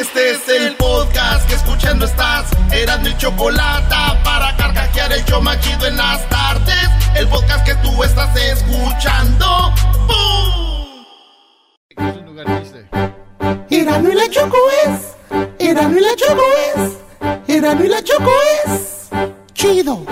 Este es el podcast que escuchando estás. Eran mi chocolate para carcajear el yo machido en las tardes. El podcast que tú estás escuchando. ¡Bum! Y la Choco es. Erano y la Choco es. Erano y la Choco es. Chido.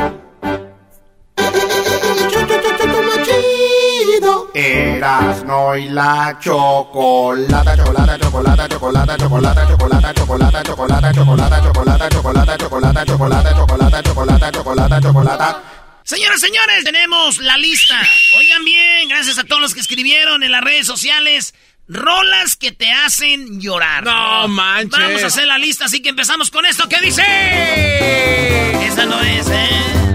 Chido. Erasno y la chocolata, chocolata, chocolata, chocolata, chocolata, chocolata, chocolata, chocolata, chocolata, chocolata, chocolata, chocolata, chocolata, chocolata, chocolata, chocolata, chocolata. Señoras, señores, tenemos la lista. Oigan bien, gracias a todos los que escribieron en las redes sociales. Rolas que te hacen llorar. No manches. Vamos a hacer la lista, así que empezamos con esto. ¿Qué dice? Esa no es, ¿eh?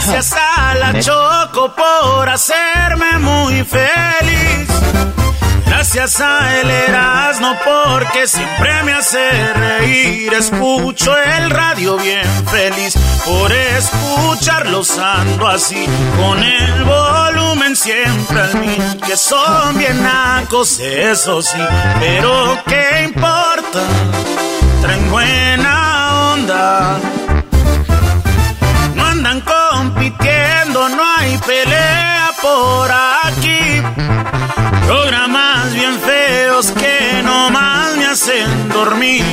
Gracias a la Choco por hacerme muy feliz. Gracias a el Erasmo porque siempre me hace reír. Escucho el radio bien feliz por escucharlos ando así. Con el volumen siempre al mil. Que son bien nacos, eso sí. Pero qué importa, traen buena onda. Compitiendo, no hay pelea por aquí. Programas bien feos que nomás me hacen dormir.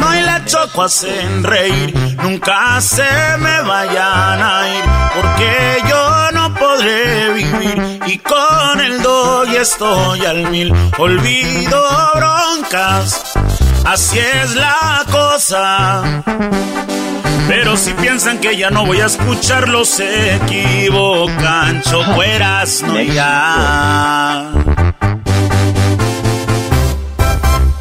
no y la choco hacen reír. Nunca se me vayan a ir, porque yo no podré vivir. Y con el doy estoy al mil. Olvido broncas, así es la cosa. Pero si piensan que ya no voy a escucharlos, se equivocan. Chocueras, no ya.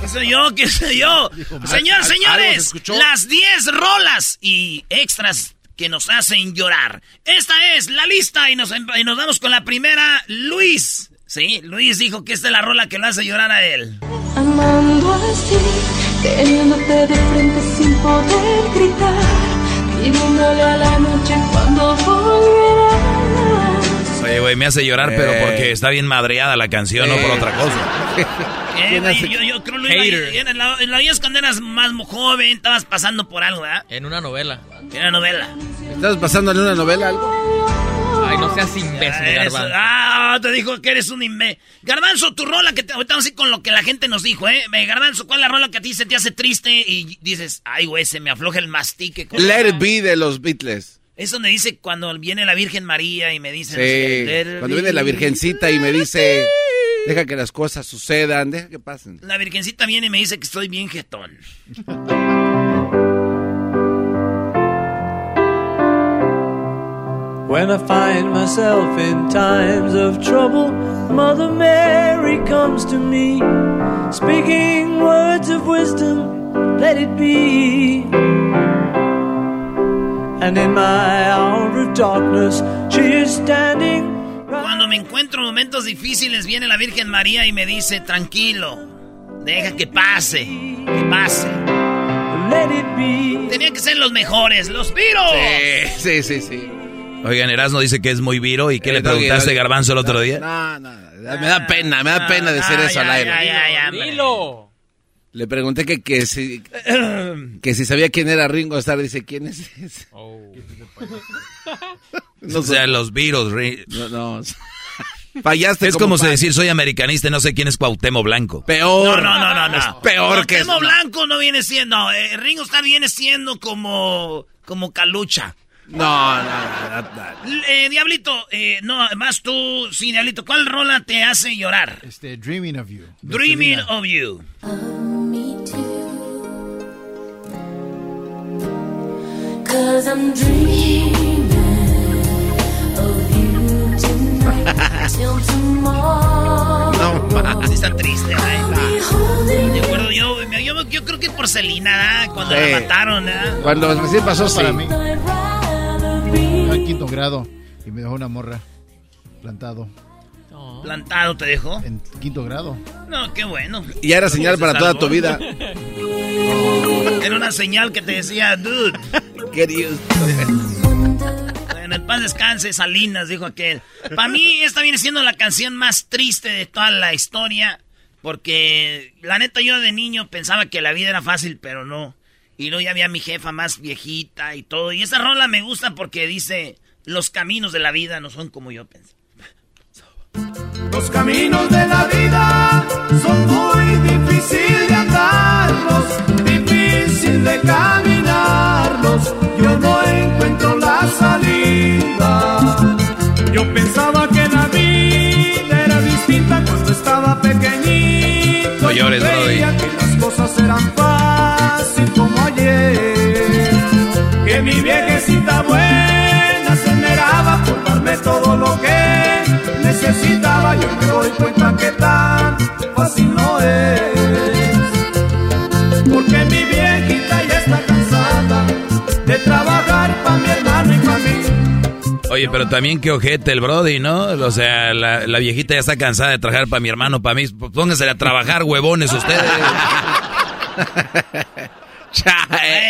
¿Qué soy yo? ¿Qué soy yo? Señores, señores, las 10 rolas y extras que nos hacen llorar. Esta es la lista y nos, y nos vamos con la primera, Luis. Sí, Luis dijo que esta es la rola que lo hace llorar a él. Amando así, teniéndote de frente sin poder gritar, pidiéndole a la noche cuando volverás. Oye, güey, me hace llorar, pero porque está bien madreada la canción, no por otra cosa. Eh, güey, yo, yo creo Hater. en la, en la vida es cuando eras más joven, estabas pasando por algo, ¿verdad? En una novela. En una novela. ¿Estás pasando en una novela algo? Ay, no seas imbécil, Garbanzo. Ah, te dijo que eres un imbé. Garbanzo, tu rola que te. Ahorita vamos a ir con lo que la gente nos dijo, ¿eh? Garbanzo, ¿cuál es la rola que a ti se te hace triste y dices, ay, güey, se me afloja el mastique? con- Let It Be de los Beatles. Es donde dice cuando viene la Virgen María y me dice. Sí. Cuando viene la Virgencita y me dice, deja que las cosas sucedan, deja que pasen. La Virgencita viene y me dice que estoy bien jetón. When I find myself in times of trouble, Mother Mary comes to me, speaking words of wisdom, let it be. And in my hour of darkness, she is standing. Cuando me encuentro en momentos difíciles, viene la Virgen María y me dice, tranquilo, deja que pase, que pase. Let it be. Tenía que ser los mejores, los Viros. Sí, sí, sí. Oigan, Erasmo dice que es muy viro. ¿Y qué Eh, le Doggy, preguntaste, Doggy. Garbanzo, el otro día? No, no, me da pena, me da pena decir Ah, eso ya, al aire. ya, ya. Dilo. Le pregunté que, que, si, que si sabía quién era Ringo Starr. Dice, ¿quién es ese? o sea, los virus. No, no. Fallaste. Es como, decir soy americanista y no sé quién es Cuauhtémoc Blanco. Peor. No, no, no, no. Es peor que Cuauhtémoc Blanco no viene siendo. No, eh, Ringo Starr viene siendo como. como Calucha. No, no, no, no, Eh, Diablito, eh, no, más tú, sí, Diablito, ¿cuál rola te hace llorar? Este, Dreaming of You. Dreaming Selena. of You. Cause I'm dreaming of you tonight till tomorrow. No, Sí, está triste. Holding De acuerdo, yo, yo, yo creo que por Selena, ¿ah? cuando Sí. la mataron, ¿ah? Cuando recién pasó, sí. Para mí. En quinto grado y me dejó una morra plantado. Plantado te dejó. En quinto grado. No, qué bueno. Y ya era señal para toda tu vida. Era una señal que te decía, dude. Querido. En el paz descanse, Salinas, dijo aquel. Para mí, esta viene siendo la canción más triste de toda la historia. Porque, la neta, yo de niño pensaba que la vida era fácil, pero no. Y luego ya había mi jefa más viejita y todo. Y esa rola me gusta porque dice: Los caminos de la vida no son como yo pensé. Los caminos de la vida son muy difíciles de andarlos, difícil de caminarlos. Yo no encuentro la salida. Yo pensaba que la vida era distinta cuando estaba pequeñito. No llores, Yo creía que las cosas eran fácil Que mi viejecita buena se esmeraba por darme todo lo que necesitaba. Yo me doy cuenta que tan fácil no es. Porque mi viejita ya está cansada de trabajar para mi hermano y para mí. Oye, pero también qué ojete el Brody, ¿no? O sea, la, la viejita ya está cansada de trabajar para mi hermano, para mí. Pónganse a trabajar, huevones, ustedes.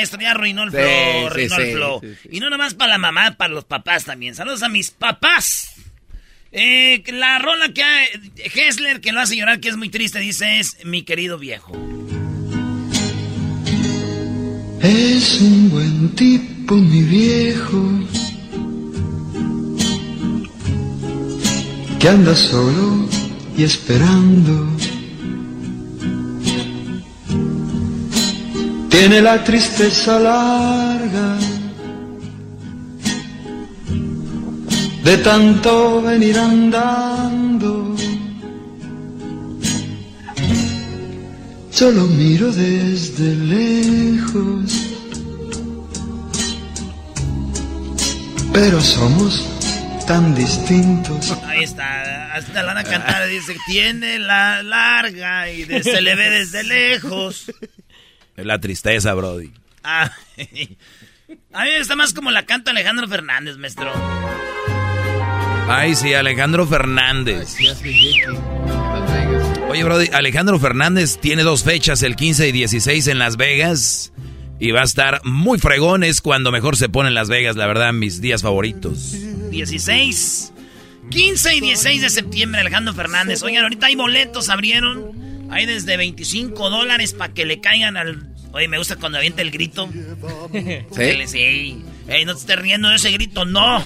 Esto ya arruinó el Sí, flow, sí, arruinó el sí, flow. sí, sí. Y no nomás para la mamá, para los papás también. Saludos a mis papás. Eh, la rola que hay, Hessler, que lo hace llorar, que es muy triste, dice, es mi querido viejo. Es un buen tipo, mi viejo, que anda solo y esperando. Tiene la tristeza larga de tanto venir andando. Solo miro desde lejos, pero somos tan distintos. Ahí está, hasta la van a dice, tiene la larga y se le ve desde lejos. Es la tristeza, Brody. Ah, a mí me está más como la canta Alejandro Fernández, maestro. Ay, sí, Alejandro Fernández. Oye, Brody, Alejandro Fernández tiene dos fechas, el 15 y 16 en Las Vegas. Y va a estar muy fregones cuando mejor se pone en Las Vegas, la verdad, mis días favoritos. 16, 15 y 16 de septiembre, Alejandro Fernández. Oigan, ahorita hay boletos, abrieron. Hay desde 25 dólares para que le caigan al... Oye, me gusta cuando avienta el grito. ¿Sí? Sí. Ey, no te estés riendo de ese grito, no.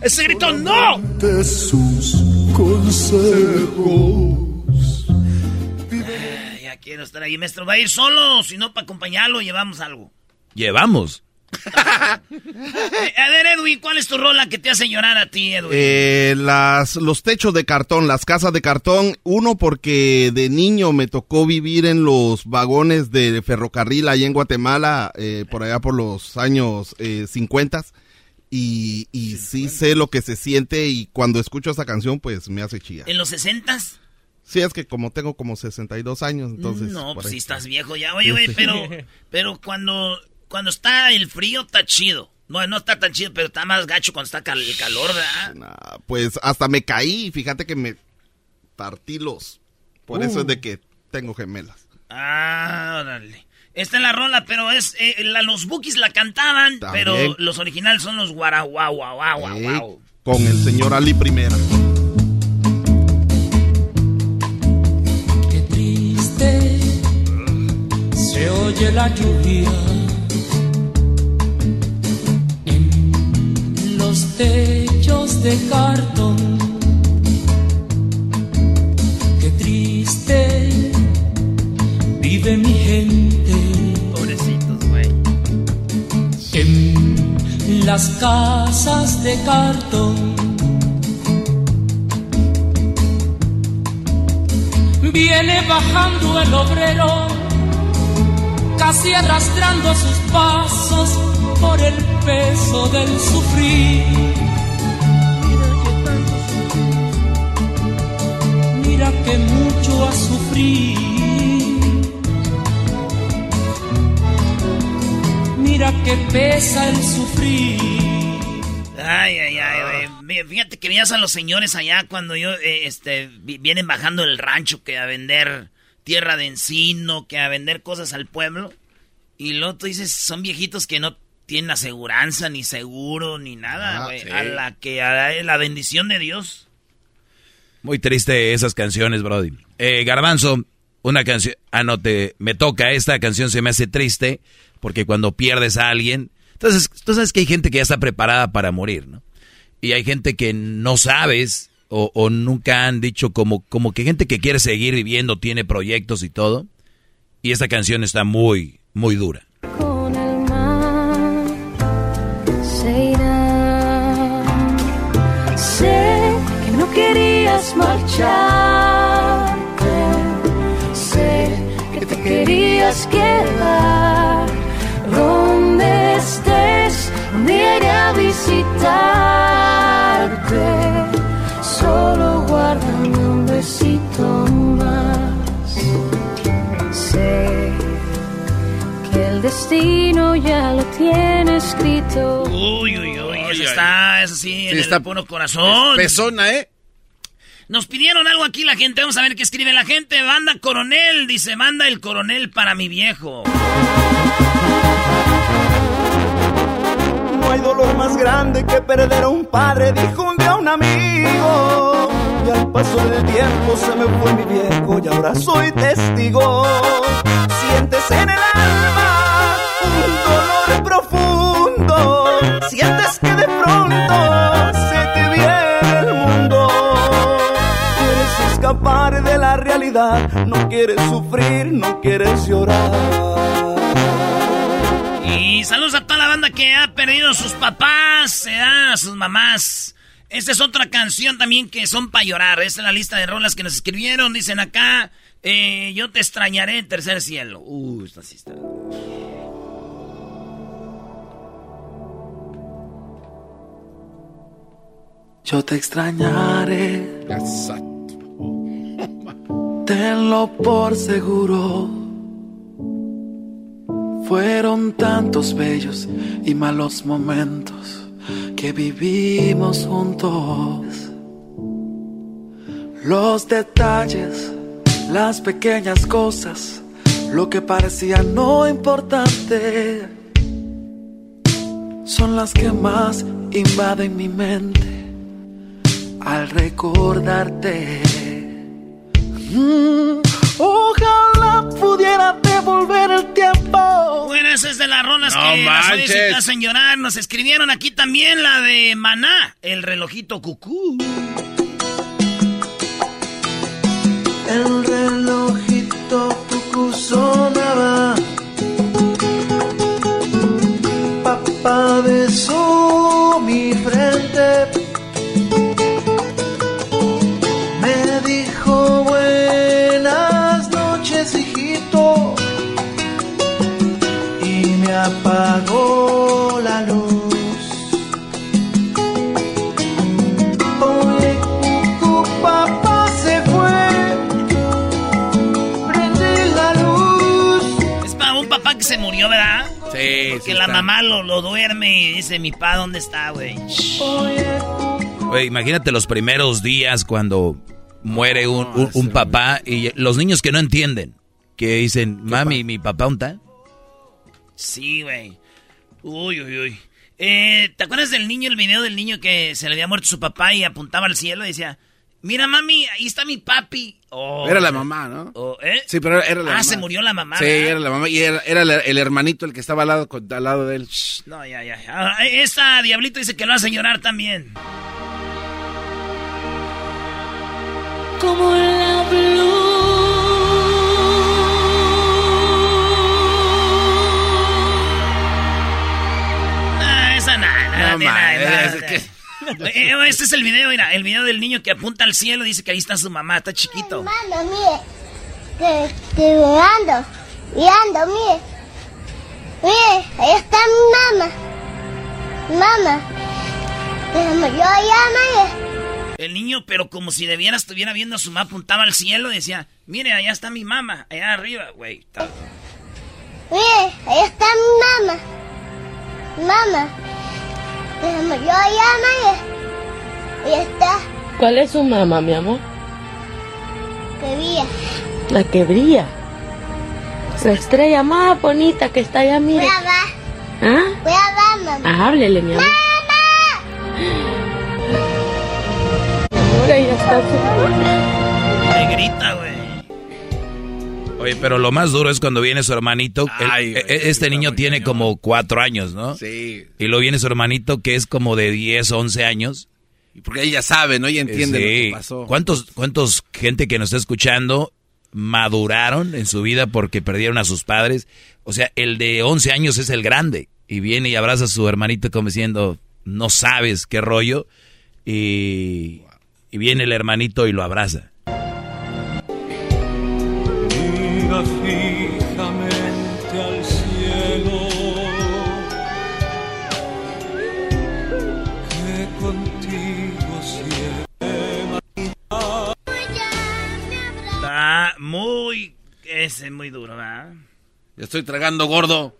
Ese grito, no. de sus consejos. Ya quiero estar ahí, maestro. ¿Va a ir solo si no para acompañarlo llevamos algo? Llevamos. A ver, Edwin, ¿cuál es tu rola que te hace llorar a ti, Edwin? Eh, las, los techos de cartón, las casas de cartón. Uno, porque de niño me tocó vivir en los vagones de ferrocarril ahí en Guatemala, eh, por allá por los años eh, 50. Y, y sí sé lo que se siente y cuando escucho esa canción, pues me hace chillar. ¿En los 60s? Sí, es que como tengo como 62 años, entonces... no, pues si estás viejo ya. Oye, güey, pero, pero cuando, cuando está el frío está chido. No, no está tan chido, pero está más gacho cuando está cal- el calor, ¿verdad? Nah, pues hasta me caí, fíjate que me partí los... Por eso Uh. es de que tengo gemelas. Ah, órale. Esta es la rola, pero es eh, la- los Bookies la cantaban, También. pero los originales son los guaraguau, guau. Con el señor Ali Primera. triste se oye la lluvia los techos de cartón. Qué triste vive mi gente. Pobrecitos, güey. En las casas de cartón. Viene bajando el obrero casi arrastrando sus pasos por el peso del sufrir. Mira que mucho ha sufrido. Mira que pesa el sufrir. Ay, ay, ay, güey. Fíjate que veías a los señores allá cuando yo, eh, este, vienen bajando el rancho que a vender tierra de encino, que a vender cosas al pueblo. Y luego tú dices, son viejitos que no tienen aseguranza, ni seguro, ni nada, Ah, sí. A la que, a la bendición de Dios. Muy triste esas canciones, Brody. Eh, Garbanzo, una canción. Ah, no, te, me toca. Esta canción se me hace triste porque cuando pierdes a alguien. Entonces, tú sabes que hay gente que ya está preparada para morir, ¿no? Y hay gente que no sabes o, o nunca han dicho como, como que gente que quiere seguir viviendo, tiene proyectos y todo. Y esta canción está muy, muy dura. con el mar se irá. Sé que no querías marcharte, sé que te querías quedar. Donde estés, un iré a visitarte. Más. Sé que el destino ya lo tiene escrito. Uy, uy, uy. Eso está, eso sí, en está- el puro corazón. Pesona, ¿eh? Nos pidieron algo aquí la gente. Vamos a ver qué escribe la gente. Banda Coronel. Dice, manda el coronel para mi viejo. No hay dolor más grande que perder a un padre, dijo un día un amigo. Y al paso del tiempo se me fue mi viejo y ahora soy testigo. Sientes en el alma un dolor profundo. Sientes que de pronto se te viene el mundo. Quieres escapar de la realidad, no quieres sufrir, no quieres llorar. Y saludos a toda la banda que ha perdido sus papás, eh, a sus mamás. Esta es otra canción también que son para llorar. Esta es la lista de rolas que nos escribieron. Dicen acá, eh, yo te extrañaré en tercer cielo. Uh, esta sí está. Yo te extrañaré. Tenlo por seguro. Fueron tantos bellos y malos momentos que vivimos juntos. Los detalles, las pequeñas cosas, lo que parecía no importante, son las que más invaden mi mente al recordarte. Mm, ojalá pudiera devolver el tiempo. Bueno, esa es de las rolas No que las te manches. hacen llorar. Nos escribieron aquí también la de Maná, el relojito cucú. El relojito cucú sonaba. Papá besó mi frente. Apagó la luz. Oye, cucú, papá se fue. Prende la luz. Es para un papá que se murió, ¿verdad? Sí, Porque sí la está. mamá lo, lo duerme y dice, mi pa, ¿dónde está, güey? Oye, imagínate los primeros días cuando muere un, un- un papá y los niños que no entienden, que dicen, mami, mi papá, ¿dónde está? Sí, güey. Uy, uy, uy. Eh, ¿Te acuerdas del niño, el video del niño que se le había muerto su papá y apuntaba al cielo y decía, mira, mami, ahí está mi papi? Oh, Era la mamá, ¿no? oh, ¿eh? Sí, pero era la Ah, mamá. se murió la mamá. Sí, ¿verdad? era la mamá. Y era, era el, hermanito el que estaba al lado, al lado de él. No, ya, ya. Ah, esta Diablito dice que lo hace llorar también. como la No, Este es el video, mira, el video del niño que apunta al cielo, dice que ahí está su mamá, está chiquito. Mire, que estoy mirando, mirando, mire. Mire, ahí está mi mamá. Mamá. Yo allá, El niño, pero como si debiera estuviera viendo a su mamá, apuntaba al cielo y decía, mire, allá está mi mamá, allá arriba, güey. Mire, ahí está mi mamá. Mamá. Déjame yo allá, Maya. Ahí está. ¿Cuál es su mamá, mi amor? Que brilla. La que brilla. La estrella más bonita que está allá, mire. Voy a ver. ¿Ah? Voy a ver, mamá. Ah, háblele, mi amor. Ahora ya está su Le grita, güey. Oye, pero lo más duro es cuando viene su hermanito. El- e- e- este niño tiene como cuatro años, ¿no? Sí. Y luego viene su hermanito que es como de 10, 11 años. Porque ella sabe, ¿no? Ella entiende lo que pasó. ¿Cuántos, ¿Cuántos gente que nos está escuchando maduraron en su vida porque perdieron a sus padres? O sea, el de 11 años es el grande. Y viene y abraza a su hermanito como diciendo, no sabes qué rollo. Y, y viene el hermanito y lo abraza. Mira fijamente al cielo, que contigo siempre. Está muy... Ese es muy duro, ¿verdad? Ya estoy tragando gordo.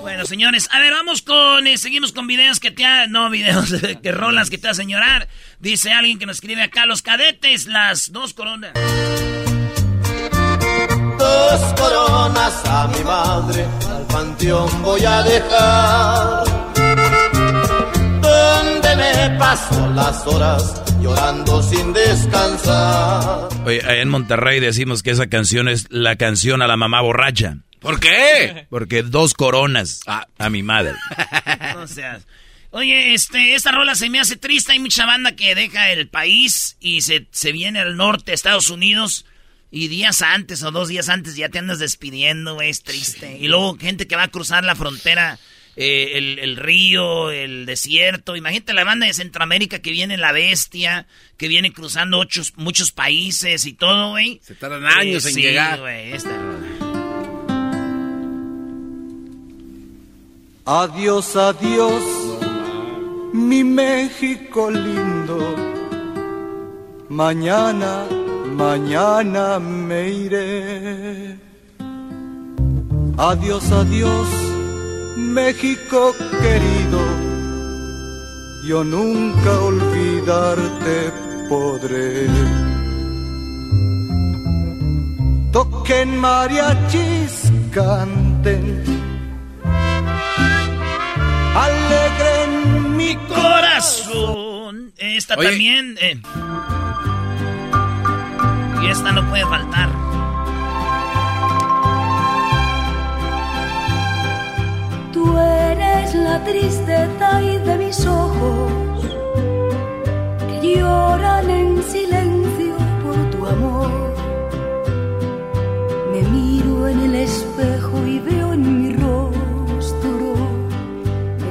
Bueno, señores, a ver, vamos con... eh, seguimos con videos que te ha... No, videos, que rolas que te hacen llorar. Dice alguien que nos escribe acá, los cadetes, las dos coronas. Dos coronas a mi madre, al panteón voy a dejar. Donde me paso las horas llorando sin descansar. Oye, en Monterrey decimos que esa canción es la canción a la mamá borracha. ¿Por qué? Porque dos coronas a mi madre. No seas. Oye, este, esta rola se me hace triste. Hay mucha banda que deja el país y se, se viene al norte, Estados Unidos. Y días antes o dos días antes ya te andas despidiendo, güey, es triste. Y luego gente que va a cruzar la frontera, eh, el, el río, el desierto. Imagínate la banda de Centroamérica que viene la bestia, que viene cruzando ocho, muchos países y todo, güey. Se tardan años Eh, en sí, llegar. güey, esta rola. Adiós, adiós, mi México lindo. Mañana, mañana me iré. Adiós, adiós, México querido. Yo nunca olvidarte podré. Toquen mariachis, canten alegren mi corazón. Esta Oye. también. eh. Y esta no puede faltar. Tú eres la tristeza y de mis ojos que lloran en silencio por tu amor. Me miro en el espejo y veo en mi rostro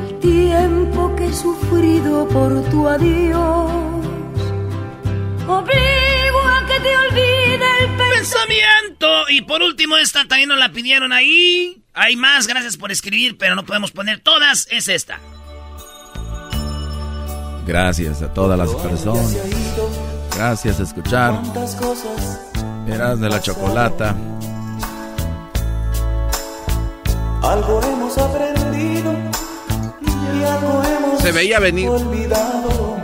el tiempo que he sufrido por tu adiós. Y por último, esta también nos la pidieron ahí. Hay más, gracias por escribir, pero no podemos poner todas. Es esta. Gracias a todas las personas. Gracias a escuchar. Eras de la chocolata. Algo hemos aprendido y algo hemos Se veía venir. olvidado.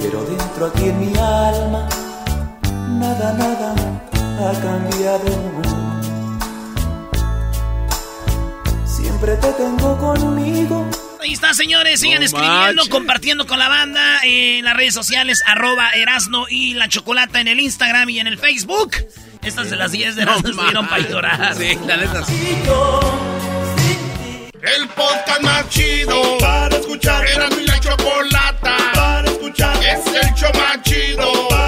Pero dentro aquí en mi alma, nada, nada ha cambiado. Siempre te tengo conmigo. Ahí está, señores. Sigan No escribiendo, manches. compartiendo con la banda en las redes sociales, arroba Erasno y la Chocolata en el Instagram y en el Facebook. Estas de las 10 de Erasno estuvieron para llorar. Sí, la neta sí. El podcast más chido para escuchar. Era mi la chocolata para escuchar. Es el show más chido para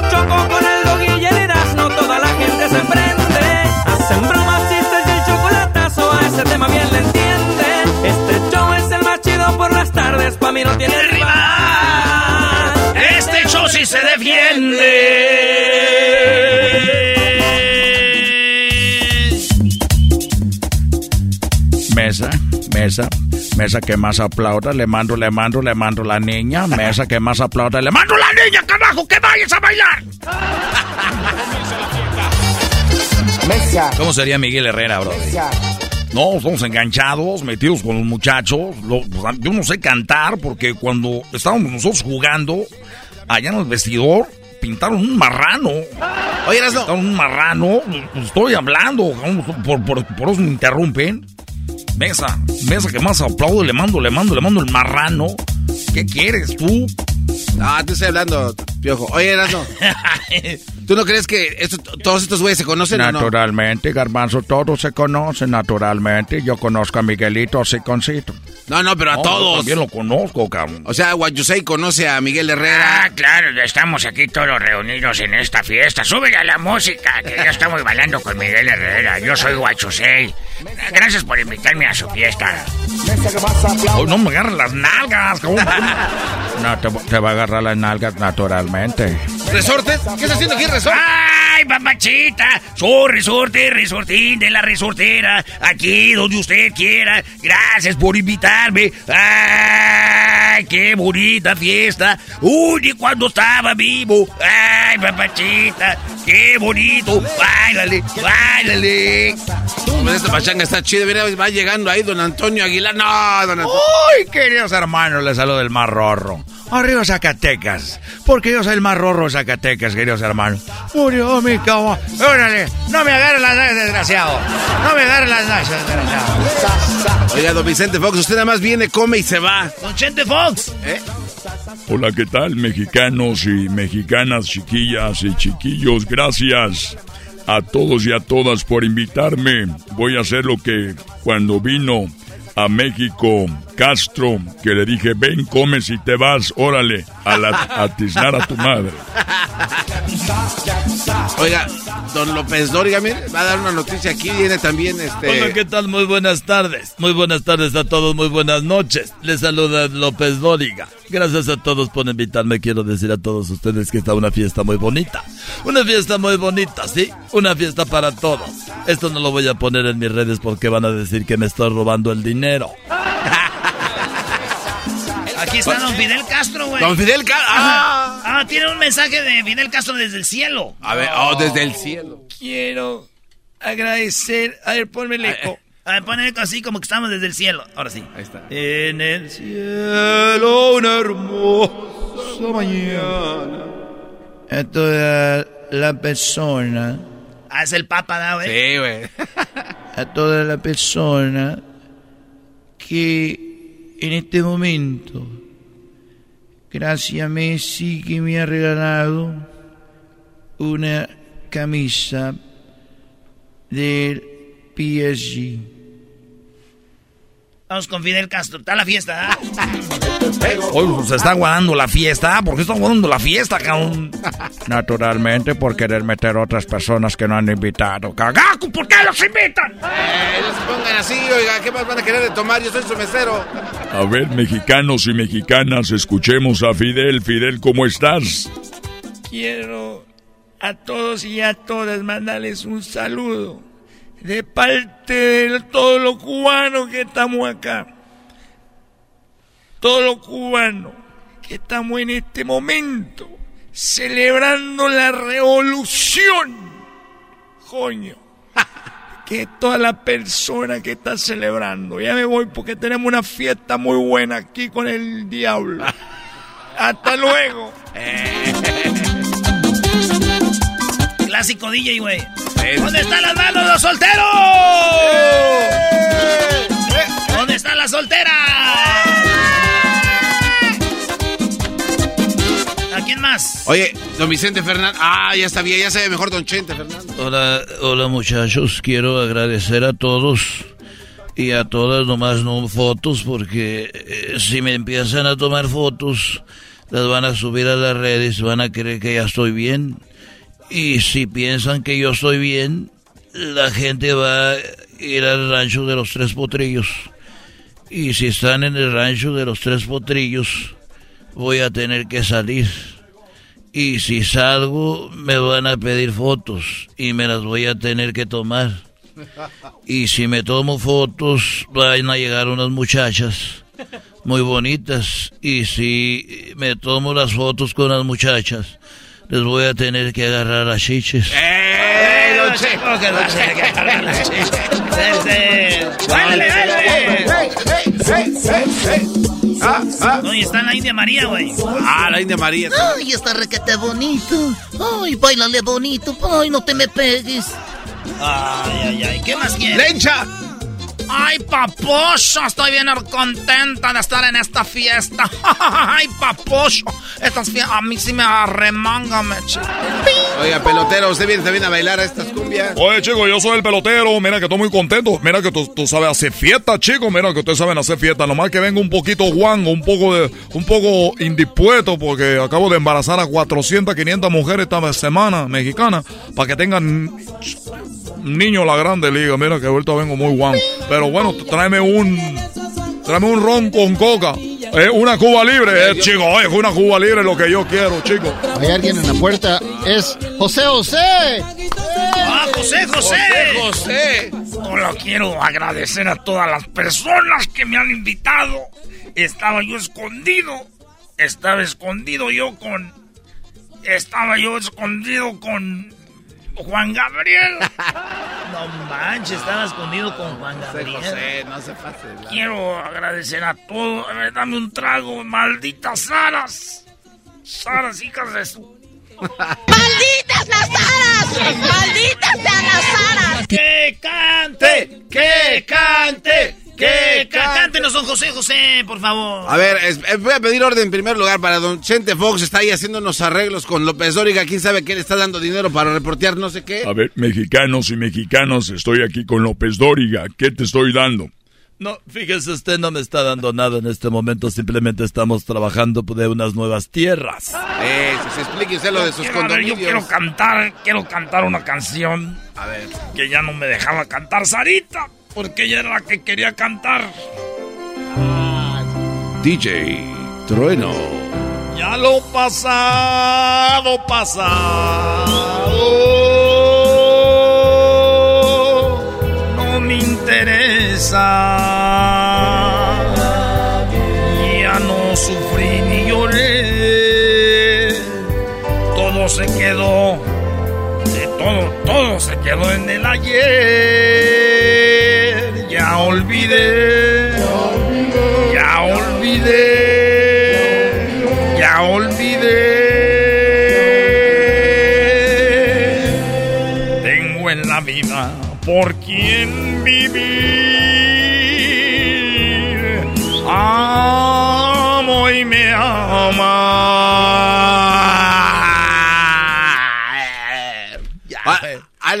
mí no tiene rival. Este show sí se defiende. Mesa, mesa, mesa que más aplauda, le mando, le mando, le mando la niña. Mesa que más aplauda, le mando la niña, carajo, que vayas a bailar. Mesa. ¿Cómo sería Miguel Herrera, bro? No, estamos enganchados, metidos con los muchachos. Lo- yo no sé cantar porque cuando estábamos nosotros jugando allá en el vestidor, pintaron un marrano. Oye, Erasno. Pintaron un marrano. Pues estoy hablando, por, por, por eso me interrumpen. Mesa, mesa que más aplaudo, le mando, le mando, le mando el marrano. ¿Qué quieres tú? Ah, te estoy hablando, piojo. Oye, Erasno. ¿Tú no crees que esto- todos estos güeyes se conocen o no? Naturalmente, Garbanzo, todos se conocen naturalmente. Yo conozco a Miguelito Siconcito. No, no, pero a No, todos. También lo conozco, cabrón. O sea, Guayusei conoce a Miguel Herrera. Ah, claro, estamos aquí todos reunidos en esta fiesta. Súbele a la música, que ya estamos bailando con Miguel Herrera. Yo soy Guachusei. Gracias por invitarme a su fiesta. Oh, no me agarras las nalgas, cabrón. No, te, te va a agarrar las nalgas naturalmente. ¿Resortes? ¿Qué está haciendo aquí, Resorte? ¡Ay, papachita! Soy resorte, resortín de la resortera. Aquí donde usted quiera. Gracias por invitarme. ¡Ay, qué bonita fiesta! ¡Uy, ni cuando estaba vivo! ¡Ay, papachita! ¡Qué bonito! ¡Báilale, báilale! Pues esta pachanga está chida. Mira, va llegando ahí don Antonio Aguilar. No, don Antonio. ¡Uy, queridos hermanos! Les saludo el más rorro. Arriba Zacatecas. Porque yo soy el más rorro de Zacatecas, queridos hermanos. Murió mi cama. Órale, no me agarren las nalgas, desgraciado. No me agarren las nalgas, desgraciado. Oiga, don Vicente Fox, usted nada más viene, come y se va. ¡Don Chente Fox! ¿Eh? Hola, ¿qué tal, mexicanos y mexicanas, chiquillas y chiquillos? Gracias a todos y a todas por invitarme. Voy a hacer lo que cuando vino a México Castro, que le dije, ven, comes y te vas, órale, a, la, a tiznar a tu madre. Oiga, don López Dóriga, mire, va a dar una noticia aquí. Viene también este. Hola, ¿qué tal? Muy buenas tardes. Muy buenas tardes a todos, muy buenas noches. Les saluda López Dóriga. Gracias a todos por invitarme. Quiero decir a todos ustedes que está una fiesta muy bonita. Una fiesta muy bonita, ¿sí? Una fiesta para todos. Esto no lo voy a poner en mis redes porque van a decir que me estoy robando el dinero. Aquí está don Fidel Castro, güey. Don Fidel Castro. Ah. Ah, tiene un mensaje de Fidel Castro desde el cielo. A ver, oh, desde el cielo. Quiero agradecer. A ver, ponme el eco. A ver, poner así como que estamos desde el cielo. Ahora sí. Ahí está. En el cielo una hermosa mañana. A toda la persona. Ah, es el papa, ¿no, güey? Sí, güey. A toda la persona que en este momento, gracias a Messi que me ha regalado una camisa del PSG. Vamos con Fidel Castro. Está la fiesta, Hoy se está guardando la fiesta. ¿Por qué está guardando la fiesta, cabrón? Naturalmente por querer meter otras personas que no han invitado. ¡Cagaco! ¿Por qué los invitan? Eh, no se pongan así, oiga. ¿Qué más van a querer de tomar? Yo soy su mesero. A ver, mexicanos y mexicanas, escuchemos a Fidel. Fidel, ¿cómo estás? Quiero a todos y a todas mandarles un saludo de parte de todos los cubanos que estamos acá. Todos los cubanos que estamos en este momento celebrando la revolución. Coño. Que toda la persona que está celebrando. Ya me voy porque tenemos una fiesta muy buena aquí con el diablo. Hasta luego. Clásico DJ, güey. ¿Dónde están las manos los solteros? ¿Dónde están las solteras? ¿A quién más? Oye, don Vicente Fernández. Ah, ya sabía, ya sabe mejor don Chente Fernández. Hola, hola muchachos, quiero agradecer a todos y a todas, nomás no fotos, porque eh, si me empiezan a tomar fotos, las van a subir a las redes, van a creer que ya estoy bien. Y si piensan que yo estoy bien, la gente va a ir al rancho de los tres potrillos. Y si están en el rancho de los tres potrillos, voy a tener que salir. Y si salgo, me van a pedir fotos y me las voy a tener que tomar. Y si me tomo fotos, van a llegar unas muchachas muy bonitas. Y si me tomo las fotos con las muchachas, les voy a tener que agarrar a chiches. ¡Eh, que no sé qué agarrar las chiches. ¡Báilale, Ah, ah. Oye, está la India María, güey. Ah, la India María. Ay, está requete bonito. Ay, bailale bonito. Ay, no te me pegues. Ay, ay, ay. ¿Qué más quieres? ¡Lencha! Ay, papocho, estoy bien contenta de estar en esta fiesta. Ay, papocho, estas fiestas a mí sí me arremanga, me Oiga, pelotero, usted viene también a bailar a estas cumbias. Oye, chico, yo soy el pelotero. Mira que estoy muy contento. Mira que tú, tú sabes hacer fiesta, chico. Mira que ustedes saben hacer fiesta. Nomás que vengo un poquito guango, un poco de, un poco indispuesto porque acabo de embarazar a 400, 500 mujeres esta semana mexicanas para que tengan niño la grande liga. Mira que ahorita vengo muy guango. Pero bueno, tráeme un, tráeme un ron con coca. Eh, una Cuba libre, eh, chico. Oye, una Cuba libre es lo que yo quiero, chico. Hay alguien en la puerta. Es José José. ¡Ah, José, José! José. Solo quiero agradecer a todas las personas que me han invitado. Estaba yo escondido. Estaba escondido yo con. Estaba yo escondido con. Juan Gabriel. No manches, estaba escondido con Juan Gabriel. José, no se pase. la- Quiero agradecer a todos. A ver, dame un trago, malditas Saras. Saras, hijas de su. ¡Malditas las aras! ¡Malditas sean las aras! ¡Que cante! ¡Que cante! ¡Que cante! Cántenos, don José José, por favor. A ver, es- eh, voy a pedir orden en primer lugar para don Chente Fox. Está ahí haciendo unos arreglos con López Dóriga. ¿Quién sabe qué le está dando dinero para reportear no sé qué? A ver, mexicanos y mexicanas, estoy aquí con López Dóriga. ¿Qué te estoy dando? No, fíjese, usted no me está dando nada en este momento, simplemente estamos trabajando de unas nuevas tierras. Eh, se explique usted lo de sus Quiero, ver, yo condominios. quiero cantar, quiero cantar una canción A ver. que ya no me dejaba cantar Sarita, porque ella era la que quería cantar. DJ Trueno. Ya lo pasado, pasado. No me interesa. Ya no sufrí ni lloré. Todo se quedó. De todo, todo se quedó en el ayer.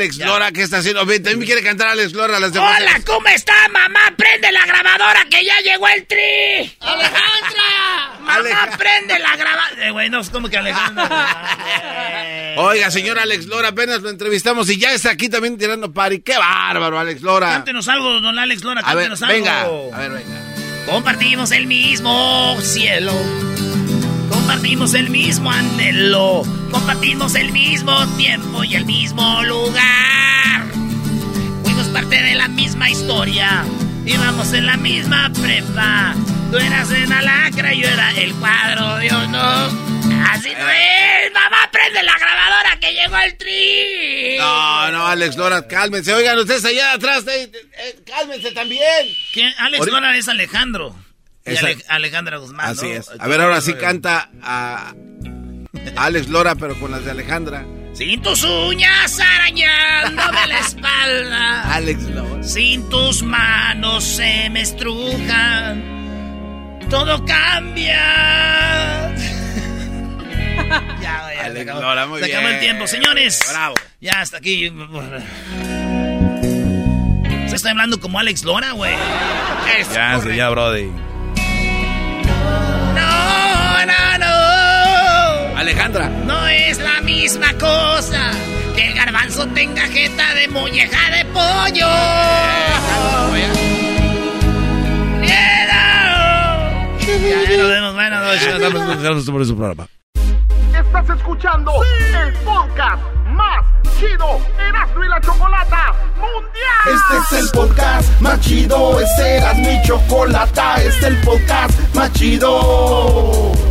Alex Lora, ¿qué está haciendo? Ven, También quiere cantar Alex Lora. Las de Hola, ¿cómo está, mamá? Prende la grabadora que ya llegó el tri. Alejandra, mamá, prende la grabadora. Eh, güey, no, ¿cómo que Alejandra? Oiga, señor Alex Lora, apenas lo entrevistamos y ya está aquí también tirando pari. ¡Qué bárbaro, Alex Lora! Cántenos algo, don Alex Lora, A ver, cántenos algo. venga, a ver, venga. Compartimos el mismo cielo. Compartimos el mismo anhelo. Compartimos el mismo tiempo y el mismo lugar. Fuimos parte de la misma historia. Íbamos en la misma prepa. Tú eras en Alacra y yo era el cuadro de honor. Así no es. Mamá, prende la grabadora que llegó el tri. No, no, Alex Lora, cálmense. Oigan, ustedes allá atrás, eh, eh, cálmense también. ¿Quién? Alex Lora es Alejandro. Y Esa- Alejandra Guzmán. Así ¿no? es. A ver, ahora sí canta a Alex Lora, pero con las de Alejandra. Sin tus uñas arañándome la espalda. Alex Lora. Sin tus manos se me estrujan. Todo cambia. ya, ya, se Alex acabó, Lora, muy se acabó el tiempo. Señores. Bravo. Ya hasta aquí. Se está hablando como Alex Lora, güey. Ya, sí, ya, Brody. Alejandra. No es la misma cosa que el garbanzo tenga jeta de molleja de pollo. Miedo. Ya, ya nos vemos. Buenas noches. por su programa. Estás escuchando el podcast más chido Erasmo y la Chocolata Mundial. Este es el podcast más chido, este era mi chocolata, este es el podcast más chido.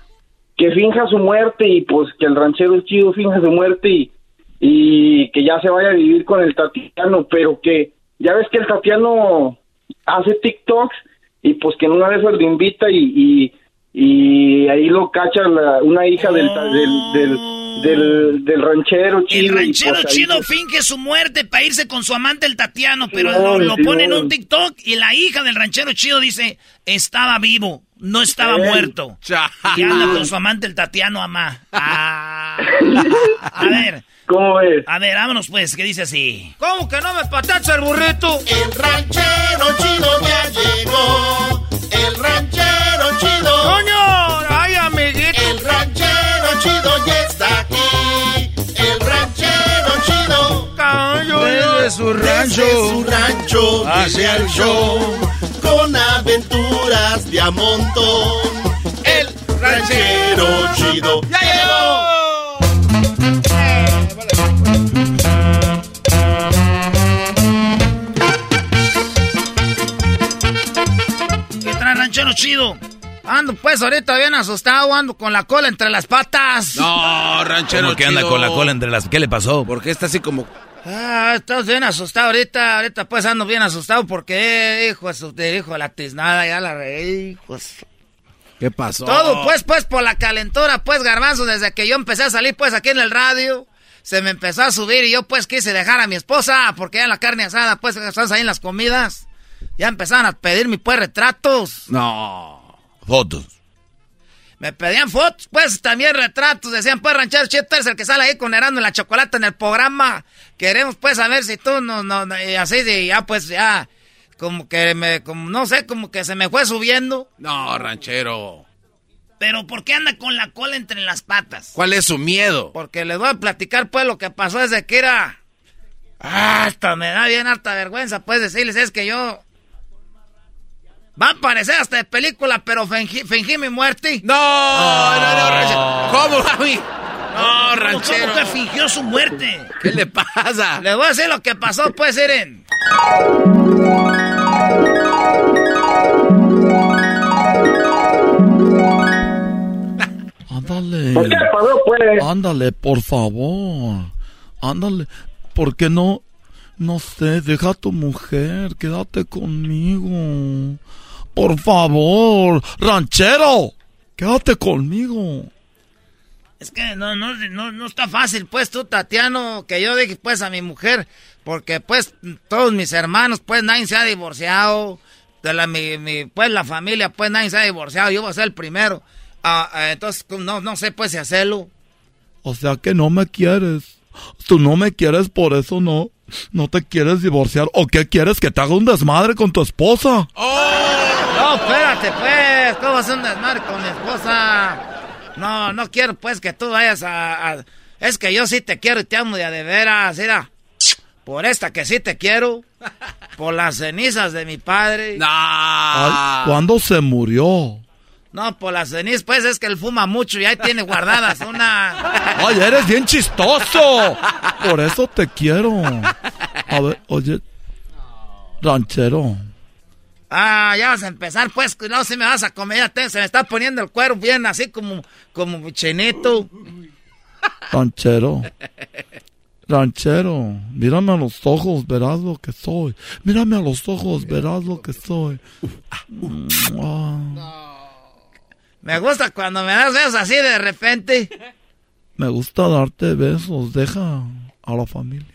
que finja su muerte y pues que el ranchero chido finja su muerte y, y que ya se vaya a vivir con el Tatiano, pero que ya ves que el Tatiano hace TikToks y pues que en una de esas le invita y, y, y ahí lo cacha la- una hija del, del, del, del, del ranchero chido. El ranchero pues ahí- chido finge su muerte para irse con su amante el Tatiano, pero Simón, lo, lo pone en un TikTok y la hija del ranchero chido dice, estaba vivo, no estaba Ey. muerto. Y anda con su amante el Tatiano Amá. Ah. A ver. ¿Cómo ves? A ver, vámonos pues, que dice así. ¿Cómo que no me patacha el burrito? El ranchero chido ya llegó. El ranchero chido. ¡Coño! ¡Ay, amiguito! El ranchero chido ya Desde su rancho. Desde su rancho Hacia el al show. Con aventuras de a montón. El ranchero chido ya llegó. ¿Qué trae ranchero chido? Ando pues ahorita bien asustado, ando con la cola entre las patas. No, ranchero ¿Cómo que anda con la cola entre las... ¿Qué le pasó? ¿Por qué está así como... Ah, estás bien asustado ahorita, ahorita pues ando bien asustado porque, hijo de hijo la tiznada, ya la reí, hijos. ¿Qué pasó? Todo pues, pues por la calentura, pues garbanzo, desde que yo empecé a salir pues aquí en el radio, se me empezó a subir y yo pues quise dejar a mi esposa, porque ya la carne asada pues estás ahí en las comidas, ya empezaron a pedirme pues retratos. No. Fotos. Me pedían fotos, pues también retratos. Decían, pues, Ranchero Cheto es el que sale ahí con Herando en la chocolate en el programa. Queremos, pues, saber si tú no, no, no", y así de, ya, pues, ya, como que me, como, no sé, como que se me fue subiendo. No, ranchero. Pero, ¿por qué anda con la cola entre las patas? ¿Cuál es su miedo? Porque les voy a platicar, pues, lo que pasó desde que era. Ah, hasta me da bien harta vergüenza, pues, decirles, es que yo. Va a parecer hasta de película, pero fingí, fingí mi muerte. No, no, no, ranchero. ¿Cómo, mami? No, ranchero. ¿Cómo que fingió su muerte? ¿Qué le pasa? Les voy a decir lo que pasó, pues, Eren. Ándale. ¿Por qué pasó, pues? Ándale, por favor. Ándale. ¿Por qué no? No sé, deja a tu mujer, quédate conmigo. Por favor, ranchero, quédate conmigo. Es que no, no, no, no está fácil, pues, tú, Tatiano, que yo dije, pues, a mi mujer, porque, pues, todos mis hermanos, pues, nadie se ha divorciado, de la, mi, mi, pues, la familia, pues, nadie se ha divorciado, yo voy a ser el primero. Ah, ah, entonces, no, no sé, pues, si hacerlo. O sea que no me quieres. Tú no me quieres, por eso no. No te quieres divorciar. ¿O qué quieres? ¿Que te haga un desmadre con tu esposa? No, espérate, pues, ¿cómo hacer un desmadre con mi esposa? No, no quiero, pues, que tú vayas a, a- Es que yo sí te quiero y te amo de veras, mira. Por esta que sí te quiero. Por las cenizas de mi padre. Ay, ¿Cuándo se murió? No, por las cenizas, pues, es que él fuma mucho y ahí tiene guardadas una... Ay, eres bien chistoso. Por eso te quiero. A ver, oye, ranchero. Ah, ya vas a empezar, pues, no, si me vas a comer, ya te- se me está poniendo el cuero bien así como, como chinito. Ranchero. Ranchero, mírame a los ojos, verás lo que soy. Mírame a los ojos, verás lo que soy. Me gusta cuando me das besos así de repente. me gusta darte besos, deja a la familia.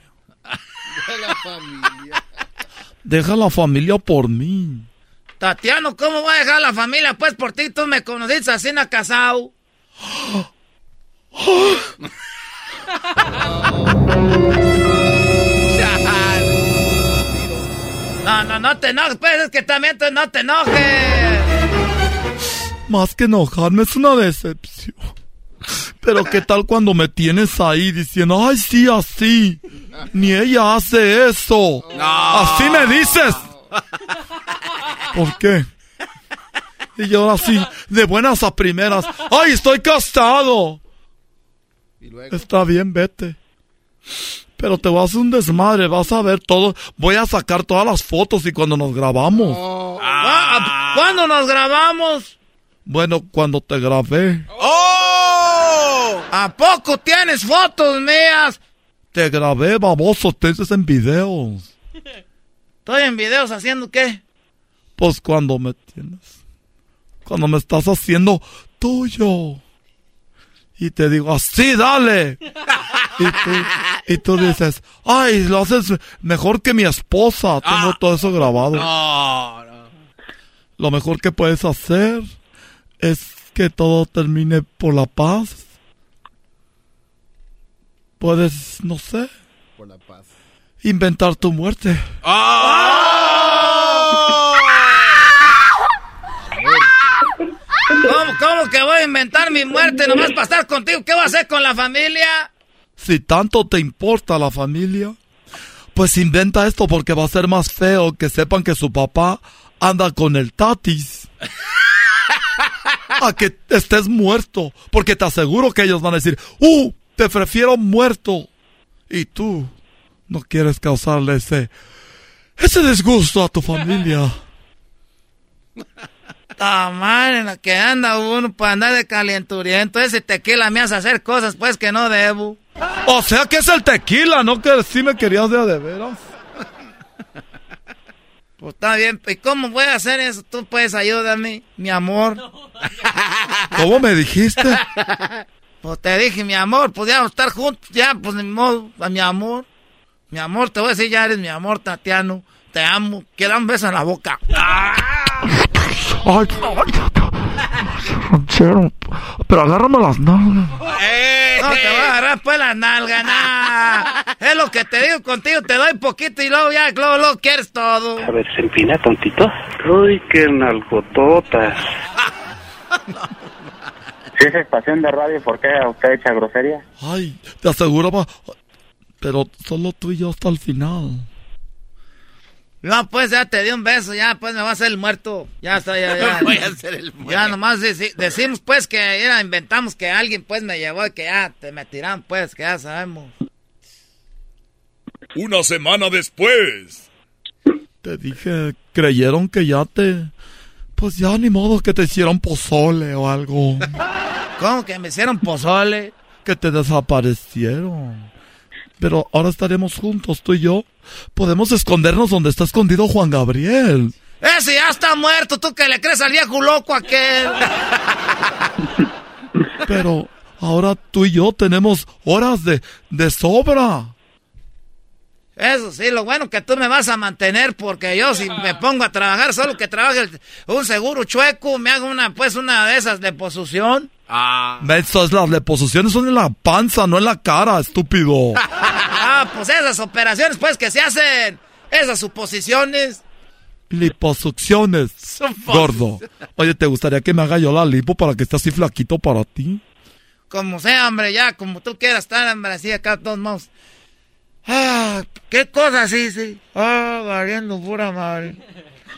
Deja la familia por mí. Tatiano, ¿cómo voy a dejar la familia? Pues por ti tú me conociste así en casado. No, no, no te enojes, pues es que también tú no te enojes. Más que enojarme es una decepción. Pero qué tal cuando me tienes ahí diciendo, ay sí, así. Ni ella hace eso. Así me dices. ¿Por qué? Y yo así, de buenas a primeras, ay, estoy casado. Está bien, vete. Pero te voy a hacer un desmadre, vas a ver todo. Voy a sacar todas las fotos y cuando nos grabamos. Ah, ¿Cuándo nos grabamos? Bueno, cuando te grabé. ¡Oh! ¿A poco tienes fotos mías? Te grabé, baboso, te dices en videos. Estoy en videos haciendo qué? Pues cuando me tienes. Cuando me estás haciendo tuyo. y te digo, así, dale. Y tú, y tú dices, ay, lo haces mejor que mi esposa. Tengo todo eso grabado. No, no. Lo mejor que puedes hacer es que todo termine por la paz. Puedes, no sé, Por la paz. inventar tu muerte. ¿Cómo, ¿Cómo que voy a inventar mi muerte nomás para estar contigo? ¿Qué voy a hacer con la familia? Si tanto te importa la familia, pues inventa esto porque va a ser más feo que sepan que su papá anda con el tatis. A que estés muerto, porque te aseguro que ellos van a decir, ¡uh! Te prefiero muerto. Y tú no quieres causarle ese, ese disgusto a tu familia. Ta madre, en la que anda uno para andar de calenturiento. Ese tequila me hace hacer cosas pues que no debo. O sea que es el tequila, ¿no? Que sí me querías de de veras. Pues está bien. ¿Y cómo voy a hacer eso? Tú puedes ayudarme, mi amor. ¿Cómo me dijiste? Pues te dije, mi amor, podíamos estar juntos ya, pues ni modo, a mi amor. Mi amor, te voy a decir, ya eres mi amor, Tatiano. Te amo. Quiero dar un beso en la boca. Ay, ranchero, pero agárrame las nalgas. No te voy a agarrar pues la nalga, nah. Es lo que te digo contigo, te doy poquito y luego ya, luego, luego quieres todo. A ver, se empina tontito. Uy, qué nalgototas. Si es estación de radio, ¿por qué usted echa grosería? Ay, te aseguro, pa- pero solo tú y yo hasta el final. No, pues ya te di un beso, ya pues me va a hacer el muerto. Ya está, ya, ya. Voy a hacer el muerto. Ya nomás deci- decimos pues que era, inventamos que alguien pues me llevó y que ya te me tiran pues, que ya sabemos. Una semana después. Te dije, creyeron que ya te... Pues ya ni modo que te hicieron pozole o algo. ¿Cómo que me hicieron pozole? Que te desaparecieron. Pero ahora estaremos juntos, tú y yo. Podemos escondernos donde está escondido Juan Gabriel. Ese ya está muerto, tú que le crees al viejo loco aquel. Pero ahora tú y yo tenemos horas de, de sobra. Eso sí, lo bueno que tú me vas a mantener porque yo si me pongo a trabajar, solo que trabaje el- un seguro chueco, me hago una pues una de esas de posición. Ah. Esas las deposiciones son en la panza, no en la cara, estúpido. Ah, pues esas operaciones pues que se hacen, esas suposiciones. Liposucciones, gordo. Oye, ¿te gustaría que me haga yo la lipo para que esté así flaquito para ti? Como sea, hombre, ya, como tú quieras estar, hombre, así acá todos modos. Ah, qué cosa, sí, sí. Ah, valiendo pura madre.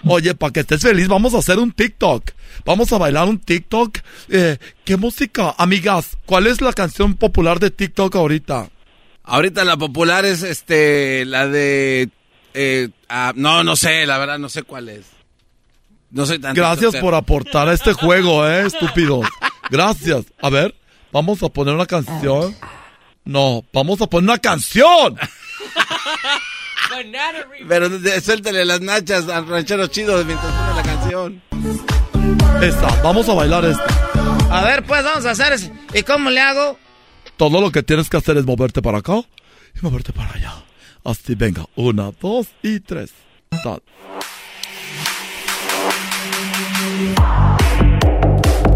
Oye, para que estés feliz, vamos a hacer un TikTok. Vamos a bailar un TikTok. Eh, ¿Qué música? Amigas, ¿cuál es la canción popular de TikTok ahorita? Ahorita la popular es este la de eh, ah, no no sé la verdad no sé cuál es no soy tan Gracias tiktokero. por aportar a este juego, eh, estúpidos. Gracias. A ver, vamos a poner una canción. No, vamos a poner una canción. pero suéltale las nachas al ranchero chido mientras pone la canción Esta, vamos a bailar esta. A ver, pues vamos a hacer eso. ¿Y cómo le hago? Todo lo que tienes que hacer es moverte para acá y moverte para allá. Así, venga. Una, dos y tres. Tal.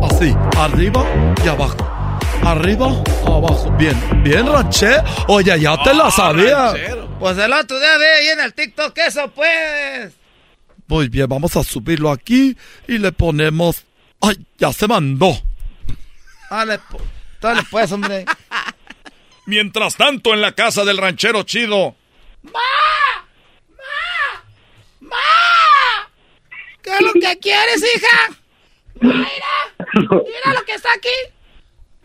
Así, arriba y abajo. Arriba, abajo. Bien, bien, ranché. Oye, ya te la sabía. Pues el otro día ve ahí en el TikTok eso, pues. Muy bien, vamos a subirlo aquí y le ponemos. ¡Ay, ya se mandó! Dale, dale pues, hombre. Mientras tanto, en la casa del ranchero chido. ¿Qué es lo que quieres, hija? Mira, mira lo que está aquí.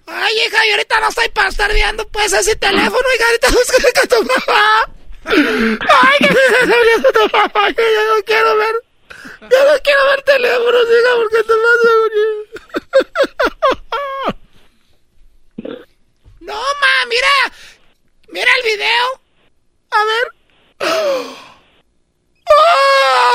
Ay, hija, yo ahorita no estoy para estar viendo pues ese teléfono, hija, ahorita busca a tu mamá. Ay, que se viendo tu mamá, que yo no quiero ver. Yo no quiero ver teléfonos, hija, porque te vas a. No, ma, mira. Mira el video. A ver.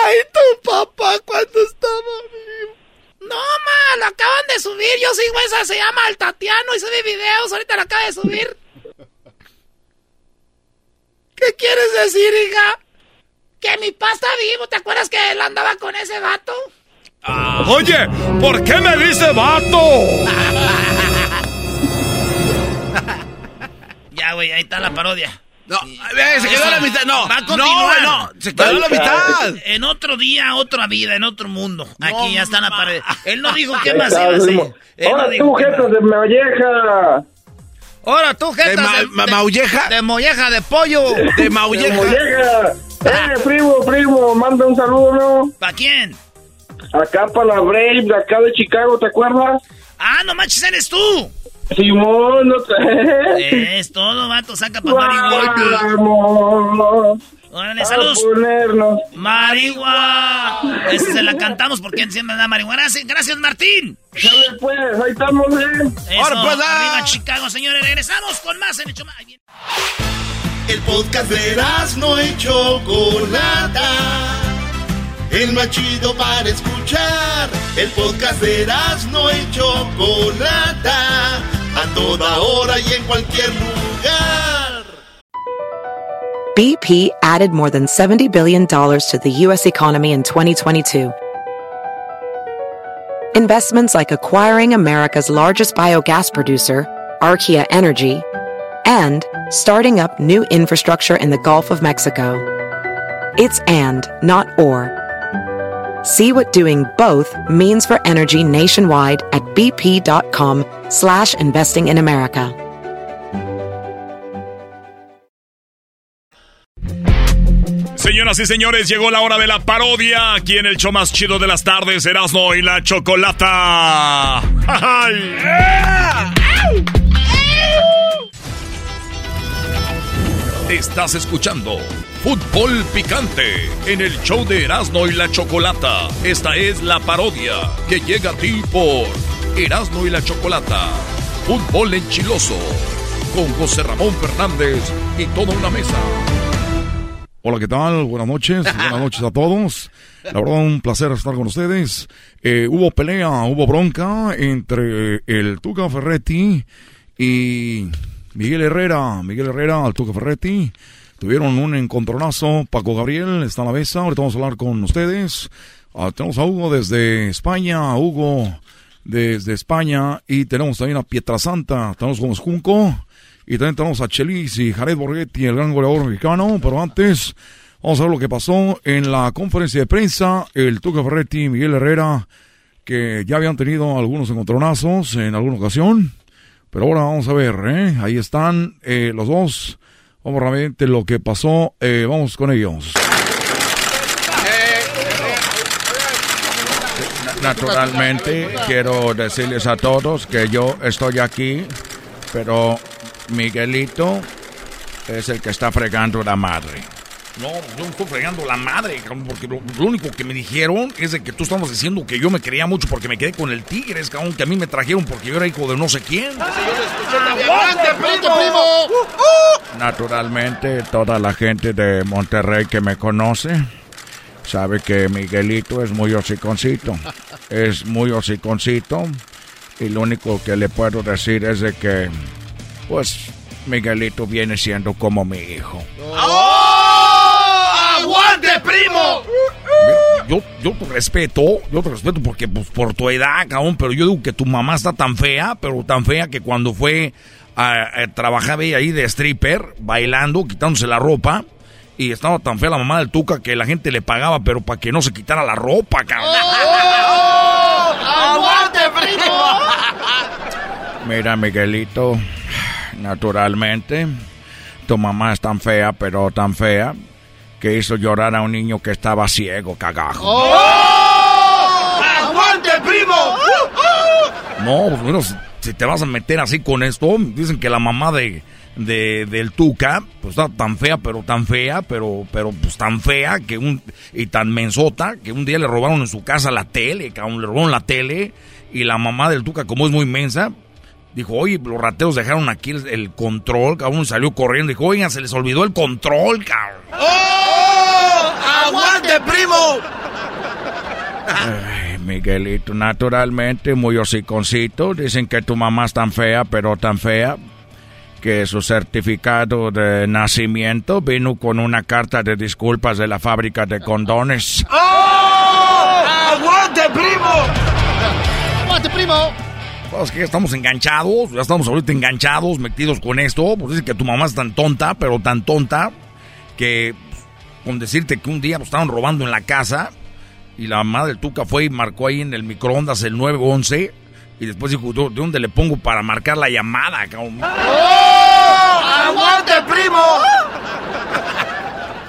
¡Ay, tu papá cuando estaba vivo! No, ma, lo acaban de subir. Yo su hijo esa se llama el Tatiano y sube videos, ahorita lo acaba de subir. ¿Qué quieres decir, hija? Que mi papá está vivo, ¿te acuerdas que él andaba con ese vato? Ah. Oye, ¿por qué me dice vato? ya, güey, ahí está la parodia. No, se quedó a la mitad. No, va a continuar. No, no, se quedó a la mitad. En otro día, otra vida, en otro mundo. Aquí ya está la pared. Él no dijo qué más iba a hacer. Ahora tú, jetas de molleja. Ahora tú, jetas de, ma maulleja. De molleja de pollo. De maulleja. De molleja. Eh, primo, primo, manda un saludo, ¿no? ¿Para quién? Acá para la Brave, de acá de Chicago, ¿te acuerdas? Ah, no manches, eres tú. Simón, no te... Es todo, vato, saca para marihuana. Órale, saludos. Marihuana. Esa se la cantamos porque encima da marihuana. Gracias, Martín. Dale, pues, ahí estamos, eh. Ahora, pues, arriba, Chicago, señores. Regresamos con más en Hecho El podcast de no hecho Chocolata el más chido para escuchar. El podcast de no y Chocolata, a toda hora y en cualquier lugar. BP added more than $70 billion to the U.S. economy in 2022. Investments like acquiring America's largest biogas producer, Archaea Energy, and starting up new infrastructure in the Gulf of Mexico. It's and, not or. See what doing both means for energy nationwide at bp.com slash investing in America. Señoras y señores, llegó la hora de la parodia. Aquí en el show más chido de las tardes, Erasmo y la Chocolata. Estás escuchando Fútbol Picante en el show de Erasmo y la Chocolata. Esta es la parodia que llega a ti por Erasmo y la Chocolata. Fútbol enchiloso con José Ramón Fernández y toda una mesa. Hola, ¿qué tal? Buenas noches, buenas noches a todos. La verdad, un placer estar con ustedes. Eh, hubo pelea, hubo bronca entre el Tuca Ferretti y Miguel Herrera. Miguel Herrera al Tuca Ferretti. Tuvieron un encontronazo. Paco Gabriel está a la mesa. Ahorita vamos a hablar con ustedes. Ah, tenemos a Hugo desde España. Hugo desde España. Y tenemos también a Pietrasanta. Tenemos con Junco. Y también tenemos a Chelis y Jared Borghetti, el gran goleador mexicano. Pero antes, vamos a ver lo que pasó en la conferencia de prensa. El Tuca Ferretti y Miguel Herrera, que ya habían tenido algunos encontronazos en alguna ocasión. Pero ahora vamos a ver, ¿eh? Ahí están eh, los dos Vamos rápidamente lo que pasó. Eh, vamos con ellos. Naturalmente, quiero decirles a todos que yo estoy aquí, pero Miguelito es el que está fregando la madre. No, yo no estoy fregando la madre, porque lo, único que me dijeron es de que tú estamos diciendo que yo me quería mucho porque me quedé con el Tigres, cabrón, que a mí me trajeron porque yo era hijo de no sé quién. ¡Aguante, primo! Naturalmente, toda la gente de Monterrey que me conoce sabe que Miguelito es muy hociconcito. Es muy hociconcito. Y lo único que le puedo decir es de que, pues, Miguelito viene siendo como mi hijo. ¡Oh! ¡Aguante, primo! Yo, yo te respeto, yo te respeto porque pues, por tu edad, cabrón, pero yo digo que tu mamá está tan fea, pero tan fea que cuando fue a, trabajar ahí de stripper, bailando, quitándose la ropa, y estaba tan fea la mamá del Tuca que la gente le pagaba, pero para que no se quitara la ropa, cabrón. ¡Oh! ¡Aguante, primo! Mira, Miguelito, naturalmente, tu mamá es tan fea, pero tan fea, que hizo llorar a un niño que estaba ciego, cagajo. ¡Oh! ¡Aguante, primo! No, pues bueno, si te vas a meter así con esto, dicen que la mamá de, de del Tuca, pues está tan fea, pero tan fea, pero, pero pues tan fea que un, y tan mensota, que un día le robaron en su casa la tele, le robaron la tele, y la mamá del Tuca, como es muy mensa, Dijo, oye, los rateros dejaron aquí el, control, cabrón, y salió corriendo. Dijo, oigan, se les olvidó el control, cabrón. ¡Oh! ¡Aguante, primo! Miguelito, naturalmente, muy hociconcito. Dicen que tu mamá es tan fea, pero tan fea, que su certificado de nacimiento vino con una carta de disculpas de la fábrica de condones. ¡Oh! ¡Aguante, primo! ¡Aguante, primo! Pues que estamos enganchados, ya estamos ahorita enganchados, metidos con esto. Pues dicen que tu mamá es tan tonta, pero tan tonta, que con decirte que un día nos estaban robando en la casa y la mamá del Tuca fue y marcó ahí en el microondas el 911 y después dijo, ¿de dónde le pongo para marcar la llamada, cabrón? ¡Oh! ¡Aguante, primo!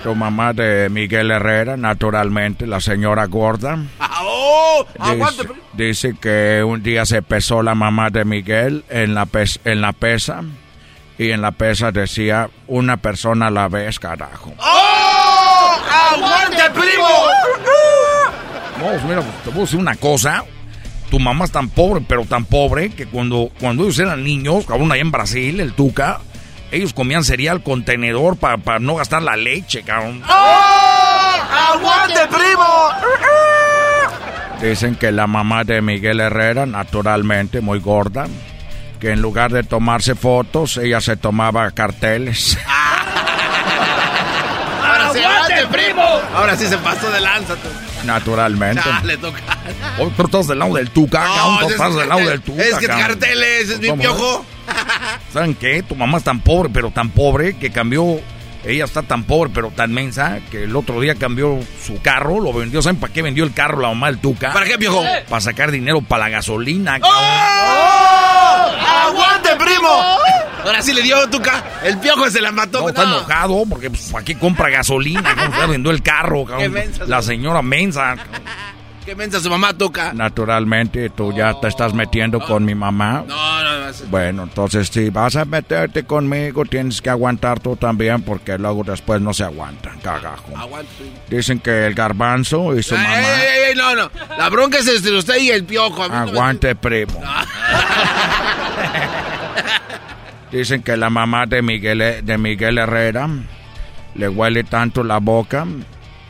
Tu mamá de Miguel Herrera, naturalmente, la señora gorda. ¡Oh! ¡Aguante, Dice, dice que un día se pesó la mamá de Miguel en la, pes- en la pesa y en la pesa decía una persona a la vez, carajo. ¡Oh! ¡Aguante, primo! No, pues mira, te puedo decir una cosa. Tu mamá es tan pobre, pero tan pobre, que cuando, cuando ellos eran niños, cabrón, allá en Brasil, el Tuca, ellos comían cereal con tenedor para no gastar la leche, cabrón. ¡Oh! ¡Aguante, primo! Dicen que la mamá de Miguel Herrera, naturalmente muy gorda, que en lugar de tomarse fotos, ella se tomaba carteles. ¡Ahora sí, aguante, primo! Ahora sí se pasó de lanza. Naturalmente. Ya, le toca. Hoy tú estás del lado del Tuca, cabrón, tú es estás del lado del Tuca. Es que carteles, es mi piojo. ¿Saben qué? Tu mamá es tan pobre, pero tan pobre, que cambió... Ella está tan pobre, pero tan mensa, que el otro día cambió su carro, lo vendió. ¿Saben para qué vendió el carro la mamá del Tuca? ¿Para qué, piojo? Para sacar dinero para la gasolina, cabrón. ¡Oh! ¡Aguante, primo! Ahora sí le dio Tuca. El piojo se la mató. No, está enojado porque pues, ¿para qué compra gasolina? ¿Cómo se vendió el carro? cabrón? Qué mensa, la señora mensa. ¿Qué mensa su mamá, Tuca? Naturalmente, tú ya te estás metiendo con mi mamá. No, no, no. Bueno, entonces si vas a meterte conmigo, tienes que aguantar tú también, porque luego después no se aguantan, cagajo. Aguante, primo. Dicen que el garbanzo y su Ey, mamá... ey, ey, no, no. La bronca es entre usted y el piojo. No me- Aguante, primo. Dicen que la mamá de Miguel, de Miguel Herrera le huele tanto la boca,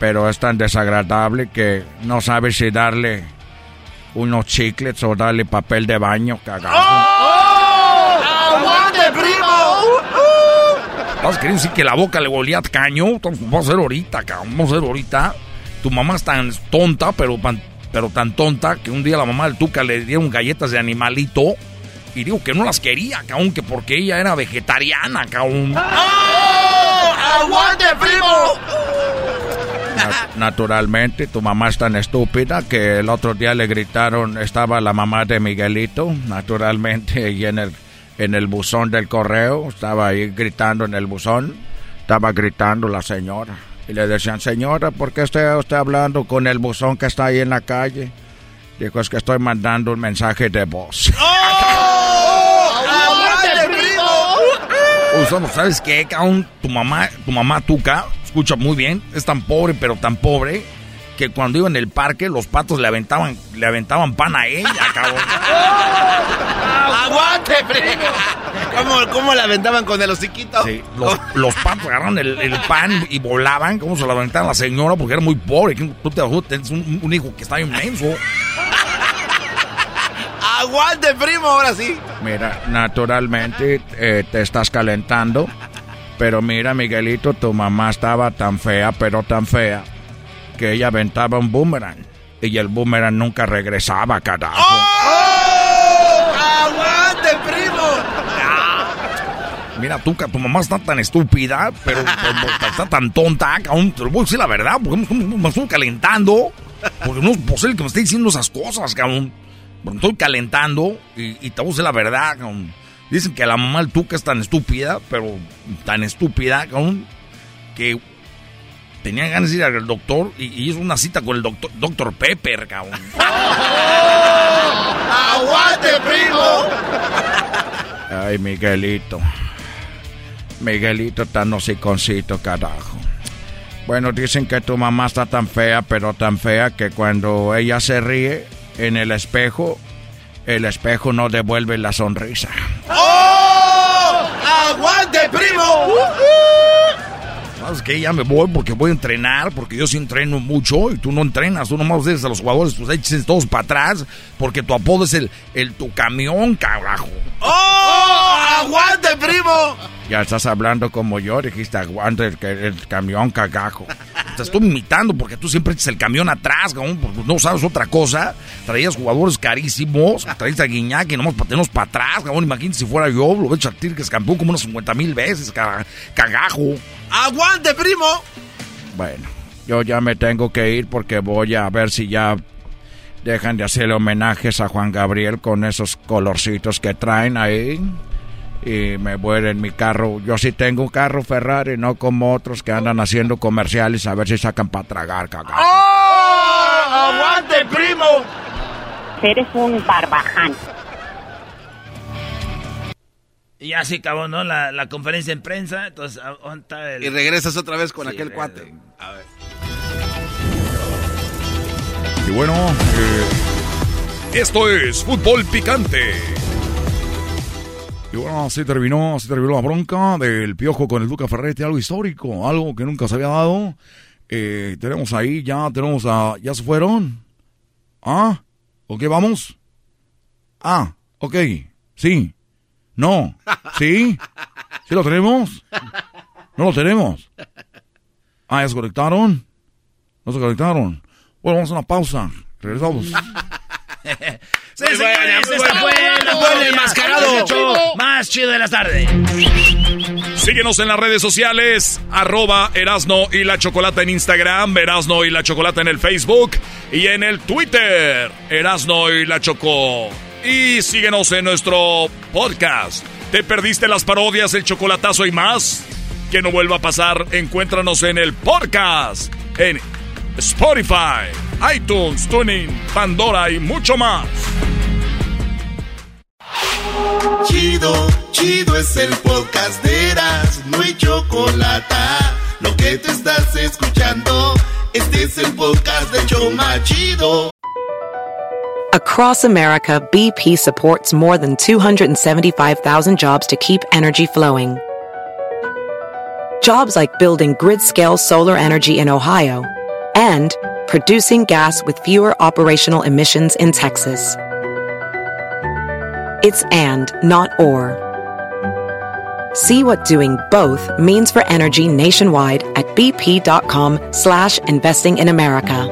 pero es tan desagradable que no sabe si darle unos chicles o darle papel de baño, cagajo. ¡Oh! ¡Aguante, primo! ¿Vas a querer decir que la boca le olía a caño? Entonces, Vamos a hacer ahorita, cabrón. Vamos a hacer ahorita. Tu mamá es tan tonta, pero tan tonta, que un día la mamá del Tuca le dieron galletas de animalito. Y digo que no las quería, cabrón, que porque ella era vegetariana, cabrón. ¡Oh! ¡Aguante, primo! Na- naturalmente, tu mamá es tan estúpida que el otro día le gritaron, estaba la mamá de Miguelito, naturalmente, y en el, en el buzón del correo, estaba ahí gritando en el buzón, estaba gritando la señora. Y le decían, señora, ¿por qué está usted hablando con el buzón que está ahí en la calle? Dijo, es que estoy mandando un mensaje de voz. ¡Oh! ¿sabes qué, cabrón? Tu mamá, tu mamá Tuca, escucha muy bien, es tan pobre, pero tan pobre, que cuando iba en el parque, los patos le aventaban, le aventaban pan a ella, cabrón. ¡Aguante, primo! ¿Cómo, cómo la aventaban con el hociquito? Sí, los, los patos agarraron el, el pan y volaban, como se lo aventaban a la señora, porque era muy pobre. Tú te un, un hijo que está inmenso. ¡Aguante, primo! Ahora sí. Mira, naturalmente eh, te estás calentando, pero mira, Miguelito, tu mamá estaba tan fea, pero tan fea, que ella aventaba un boomerang. Y el boomerang nunca regresaba, carajo. ¡Oh! ¡Aguante, primo! Mira, Tuca, tu mamá está tan estúpida, pero, está tan tonta, cabrón. Te lo voy a decir la verdad, porque me, estoy calentando. Porque no es posible que me esté diciendo esas cosas, cabrón. Me estoy calentando y, y te voy a decir la verdad, cabrón. Dicen que la mamá del Tuca es tan estúpida, pero tan estúpida, cabrón, que tenía ganas de ir al doctor y, y hizo una cita con el doctor, doctor Pepper, cabrón. ¡Aguante, primo! Ay, Miguelito. Miguelito tan hociconcito, carajo. Bueno, dicen que tu mamá está tan fea, pero tan fea que cuando ella se ríe en el espejo, el espejo no devuelve la sonrisa. ¡Oh! ¡Aguante, primo! ¿sabes qué? Ya me voy porque voy a entrenar, porque yo sí entreno mucho y tú no entrenas, tú nomás dices a los jugadores, pues eches todos para atrás, porque tu apodo es el, el tu camión, carajo. ¡Oh! ¡Aguante, primo! Ya estás hablando como yo, dijiste aguante el, el camión, cagajo. Te estoy imitando porque tú siempre echas el camión atrás, porque no sabes otra cosa. Traías jugadores carísimos, traías a Guiñac y nomás tenemos para atrás, cabrón. Imagínate si fuera yo, lo hecho a que es campeón como unos 50 mil veces, cagajo. ¡Aguante, primo! Bueno, yo ya me tengo que ir porque voy a ver si ya dejan de hacerle homenajes a Juan Gabriel con esos colorcitos que traen ahí. Y me voy en mi carro. Yo sí tengo un carro Ferrari, no como otros que andan haciendo comerciales a ver si sacan para tragar, cagajo. ¡Oh! ¡Aguante, primo! Eres un barbaján. Y así acabó, ¿no? La, la conferencia en prensa. Entonces, el... Y regresas otra vez con aquel cuate. A ver. Y bueno, eh, esto es Fútbol Picante. Y bueno, así terminó, así terminó la bronca del piojo con el Duca Ferretti, algo histórico, algo que nunca se había dado. Eh, tenemos ahí, ya tenemos a. ¿Ya se fueron? ¿Ah? ¿Ok, vamos? Ah, ok, sí. No. ¿Sí? ¿Sí lo tenemos? ¿No lo tenemos? Ah, ¿ya se conectaron? ¿No se conectaron? Bueno, vamos a una pausa. Regresamos. sí, señores, esta fue la el mascarado más chido de la tarde. Síguenos en las redes sociales, arroba Erasno y la Chocolata en Instagram, Erasno y la Chocolata en el Facebook y en el Twitter, Erasno y la Choco. Y síguenos en nuestro podcast. ¿Te perdiste las parodias, el chocolatazo y más? Que no vuelva a pasar, encuéntranos en el podcast, en Spotify, iTunes, Tuning, Pandora y mucho más. Chido, chido es el podcast de Eras, no hay chocolate. Lo que te estás escuchando, este es el podcast de Choma Chido. Across America, BP supports more than 275,000 jobs to keep energy flowing. Jobs like building grid-scale solar energy in Ohio and producing gas with fewer operational emissions in Texas. It's and, not or. See what doing both means for energy nationwide at bp.com slash investing in America.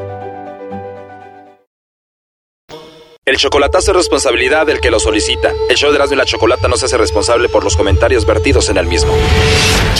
El chocolatazo es responsabilidad del que lo solicita. El show de Erasmo y la Chocolata no se hace responsable por los comentarios vertidos en el mismo.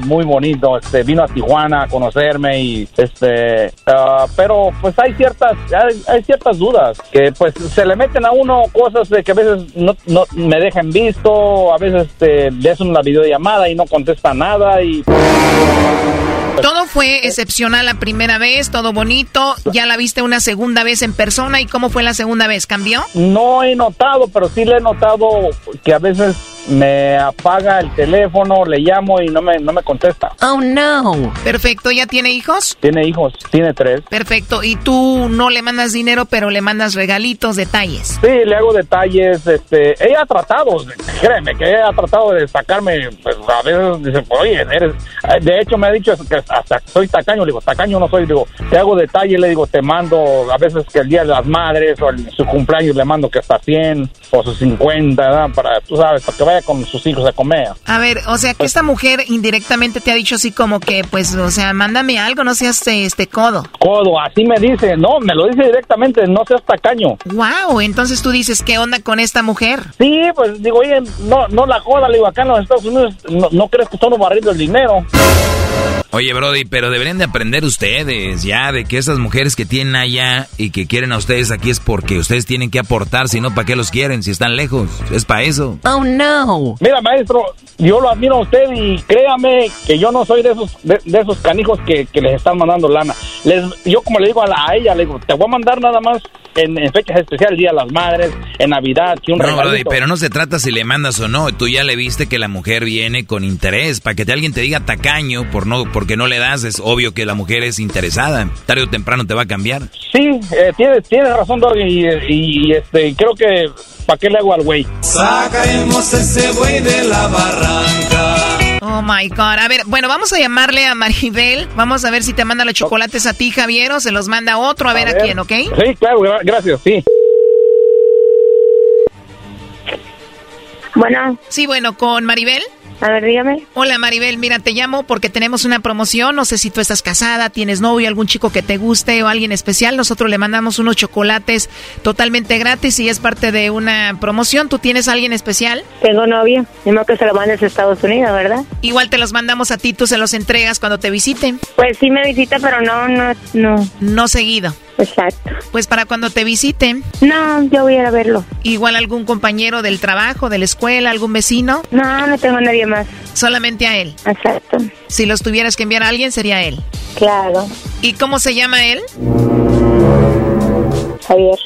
muy bonito. Este, vino a Tijuana a conocerme y este, ah, pero pues hay ciertas, hay, ciertas dudas que pues se le meten a uno cosas de que a veces no, no me dejan visto, a veces este, le hacen una videollamada y no contesta nada y todo fue excepcional la primera vez, todo bonito. Ya la viste una segunda vez en persona. ¿Y cómo fue la segunda vez? ¿Cambió? No he notado, pero sí le he notado que a veces me apaga el teléfono, le llamo y no me, no me contesta. Oh, no. Perfecto. ¿Ya tiene hijos? Tiene hijos, tiene tres. Perfecto. ¿Y tú no le mandas dinero, pero le mandas regalitos, detalles? Sí, le hago detalles. Este, ella ha tratado, créeme, que ella ha tratado de sacarme, pues a veces dice, oye, eres... De hecho, me ha dicho que hasta soy tacaño, le digo, tacaño no soy, le digo, te hago detalle, le digo, te mando a veces que el día de las madres o el- su cumpleaños le mando que hasta 100 o sus 50, ¿verdad? Para, tú sabes, para que vaya con sus hijos a comer. A ver, o sea, que esta mujer indirectamente te ha dicho así como que, pues, o sea, mándame algo, no seas este codo. Codo, así me dice, no, me lo dice directamente, no seas tacaño. Wow, entonces tú dices, ¿qué onda con esta mujer? Sí, pues digo, oye, no, no la joda, le digo, acá en los Estados Unidos no, no crees que estamos barriendo el dinero. Oye, Brody, pero deberían de aprender ustedes ya de que esas mujeres que tienen allá y que quieren a ustedes aquí es porque ustedes tienen que aportar, si no, ¿para qué los quieren? Si están lejos, es para eso. Oh, no. Mira, maestro, yo lo admiro a usted y créame que yo no soy de esos de, de esos canijos que, que les están mandando lana. Les, yo como le digo a, la, a ella, le digo, te voy a mandar nada más en, en fechas especiales, Día de las Madres, en Navidad, que un No, Brody, pero no se trata si le mandas o no. Tú ya le viste que la mujer viene con interés. Para que te, alguien te diga tacaño por no, porque no le das, es obvio que la mujer es interesada. Tarde o temprano te va a cambiar. Sí, eh, tienes, tienes razón, Doggy, y, y, y, este, creo que, ¿para qué le hago al güey? Sacaremos ese buey de la barranca. Oh my God. A ver, bueno, vamos a llamarle a Maribel. Vamos a ver si te manda los chocolates a ti, Javier, o se los manda otro, a, ver, a quién, ¿ok? Sí, claro, gra- gracias, sí. Bueno. Sí, bueno, con Maribel. A ver, dígame. Hola Maribel, mira, te llamo porque tenemos una promoción. No sé si tú estás casada, tienes novio, algún chico que te guste o alguien especial. Nosotros le mandamos unos chocolates totalmente gratis y es parte de una promoción. ¿Tú tienes a alguien especial? Tengo novio. Mismo que se lo mandes a Estados Unidos, ¿verdad? Igual te los mandamos a ti, tú se los entregas cuando te visiten. Pues sí me visita, pero no, no, no. No seguido. Exacto. Pues para cuando te visiten. No, yo voy a ir a verlo. Igual algún compañero del trabajo, de la escuela, algún vecino. No, no tengo a nadie más. Solamente a él. Exacto. Si los tuvieras que enviar a alguien, sería él. Claro. ¿Y cómo se llama él? Javier.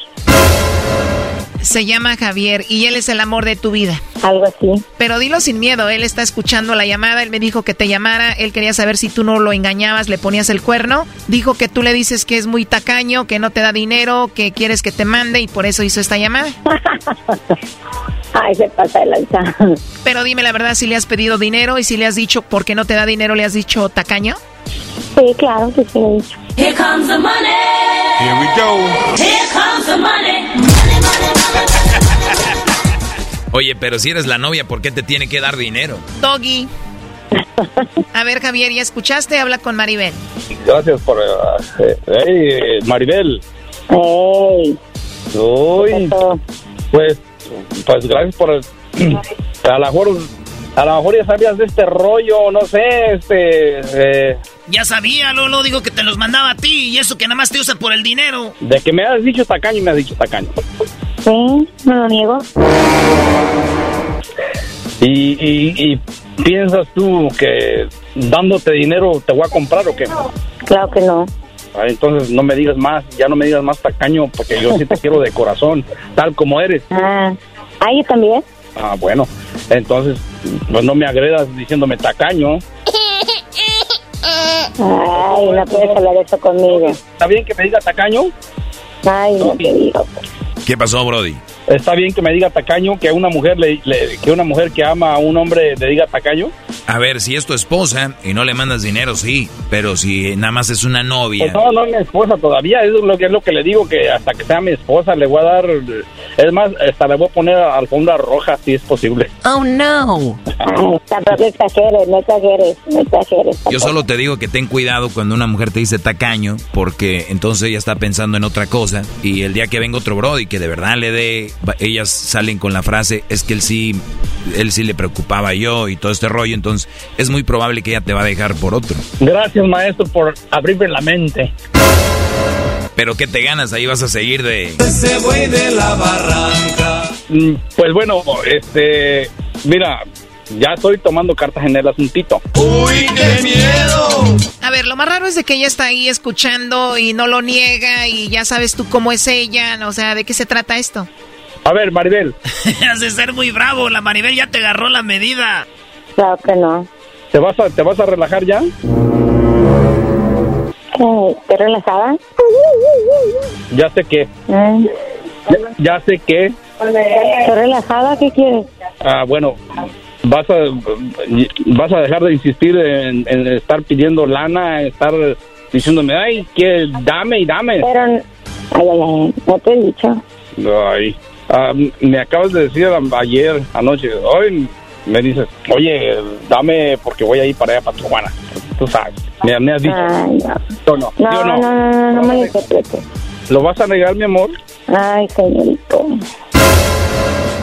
Se llama Javier y él es el amor de tu vida. Algo así. Pero dilo sin miedo, él está escuchando la llamada, él me dijo que te llamara, él quería saber si tú no lo engañabas, le ponías el cuerno. Dijo que tú le dices que es muy tacaño, que no te da dinero, que quieres que te mande y por eso hizo esta llamada. Ay, se pasa de lanza. Pero dime la verdad, si le has pedido dinero y si le has dicho por qué no te da dinero, le has dicho tacaño. Sí, claro que sí dicho. Here comes the money. Here we go. Here comes the money. Oye, pero si eres la novia, ¿por qué te tiene que dar dinero? Doggy. A ver, Javier, ¿ya escuchaste? Habla con Maribel. Gracias por... eh, hey, Maribel. Hey. Uy, pues, pues gracias por... A lo mejor, a lo mejor ya sabías de este rollo, no sé, este... eh, Ya sabía, Lolo, digo que te los mandaba a ti y eso que nada más te usa por el dinero. de que me has dicho tacaño y me has dicho tacaño. Sí, no lo niego. Y, y, y piensas tú que dándote dinero te voy a comprar o qué? Claro que no. Ah, Entonces no me digas más, ya no me digas más tacaño porque yo sí te quiero de corazón, tal como eres. Ah, ah, yo también. Ah, bueno, entonces pues no me agredas diciéndome tacaño. Ay, no puedes hablar eso conmigo. ¿Está bien que me diga tacaño? Ay, no te digo. ¿Qué pasó, Brody? ¿Está bien que me diga tacaño que una mujer le, le- que una mujer que ama a un hombre le diga tacaño? A ver, si es tu esposa y no le mandas dinero, sí. Pero si nada más es una novia. Pues no, no es mi esposa todavía, es lo que es lo que le digo que hasta que sea mi esposa le voy a dar es más, hasta le voy a poner alfombra roja si es posible. Oh, no. Tampoco exageres, no exageres, no exageres. Yo solo te digo que ten cuidado cuando una mujer te dice tacaño, porque entonces ella está pensando en otra cosa. Y el día que venga otro Brody que de verdad le dé, ellas salen con la frase, es que él sí, él sí le preocupaba yo y todo este rollo. Entonces es muy probable que ella te va a dejar por otro. Gracias, maestro, por abrirme la mente. Pero ¿qué te ganas? Ahí vas a seguir de... Ese buey de la barranca. Mm, Pues bueno, este, mira, ya estoy tomando cartas en el asuntito. ¡Uy, qué miedo! A ver, lo más raro es de que ella está ahí escuchando y no lo niega y ya sabes tú cómo es ella, o sea, ¿de qué se trata esto? A ver, Maribel. Has de ser muy bravo, la Maribel ya te agarró la medida. Claro que no. ¿Te vas a, te vas a relajar ya? ¿Qué? ¿Te relajada? Ya sé que, Mm. ya, ya sé que, ¿Estás relajada? ¿Qué quieres? ah, bueno, vas a vas a dejar de insistir en, en estar pidiendo lana, en estar diciéndome, ay, que dame y dame. Pero, ay, ay, ay, no te he dicho. Ay, ah, me acabas de decir ayer, anoche, hoy me dices, oye, dame porque voy a ir para allá, para Tijuana. Tú sabes, me, me has dicho. Ay, no. Yo no, No, yo no, no, no, no, no me lo interpretes. ¿Lo vas a negar, mi amor? Ay, señorito.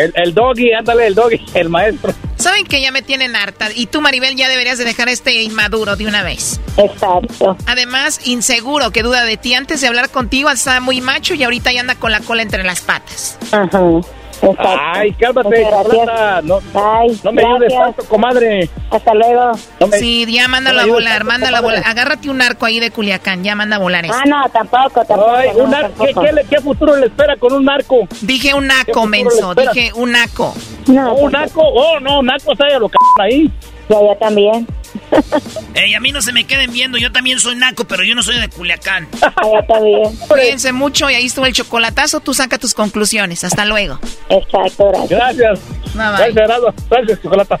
El, el Doggy, ándale, el Doggy, el maestro. Saben que ya me tienen harta. Y tú, Maribel, ya deberías de dejar este inmaduro de una vez. Exacto. Además, inseguro, que duda de ti. Antes de hablar contigo, estaba muy macho y ahorita ya anda con la cola entre las patas. Ajá. Exacto. Ay, cálmate, chocolata. No, Ay, no me ayudes tanto, comadre. Hasta luego. Sí, ya mándalo no a volar, mándalo a volar. Agárrate un arco ahí de Culiacán, ya manda a volar eso. Ah, no, tampoco, tampoco. Ay, no, un ar- ¿qué, tampoco. qué le- qué futuro le espera con un narco? Dije un ¿Qué naco, menso, dije un naco. No, Oh, un naco, oh, no, naco, se lo c ahí. Ya, ya también. Ey, a mí no se me queden viendo, yo también soy naco, pero yo no soy de Culiacán. Ya también. Cuídense mucho y ahí estuvo el chocolatazo. Tú saca tus conclusiones. Hasta luego. Exacto, gracias. Gracias. Bye, bye. Gracias, Gerardo. Gracias, chocolata.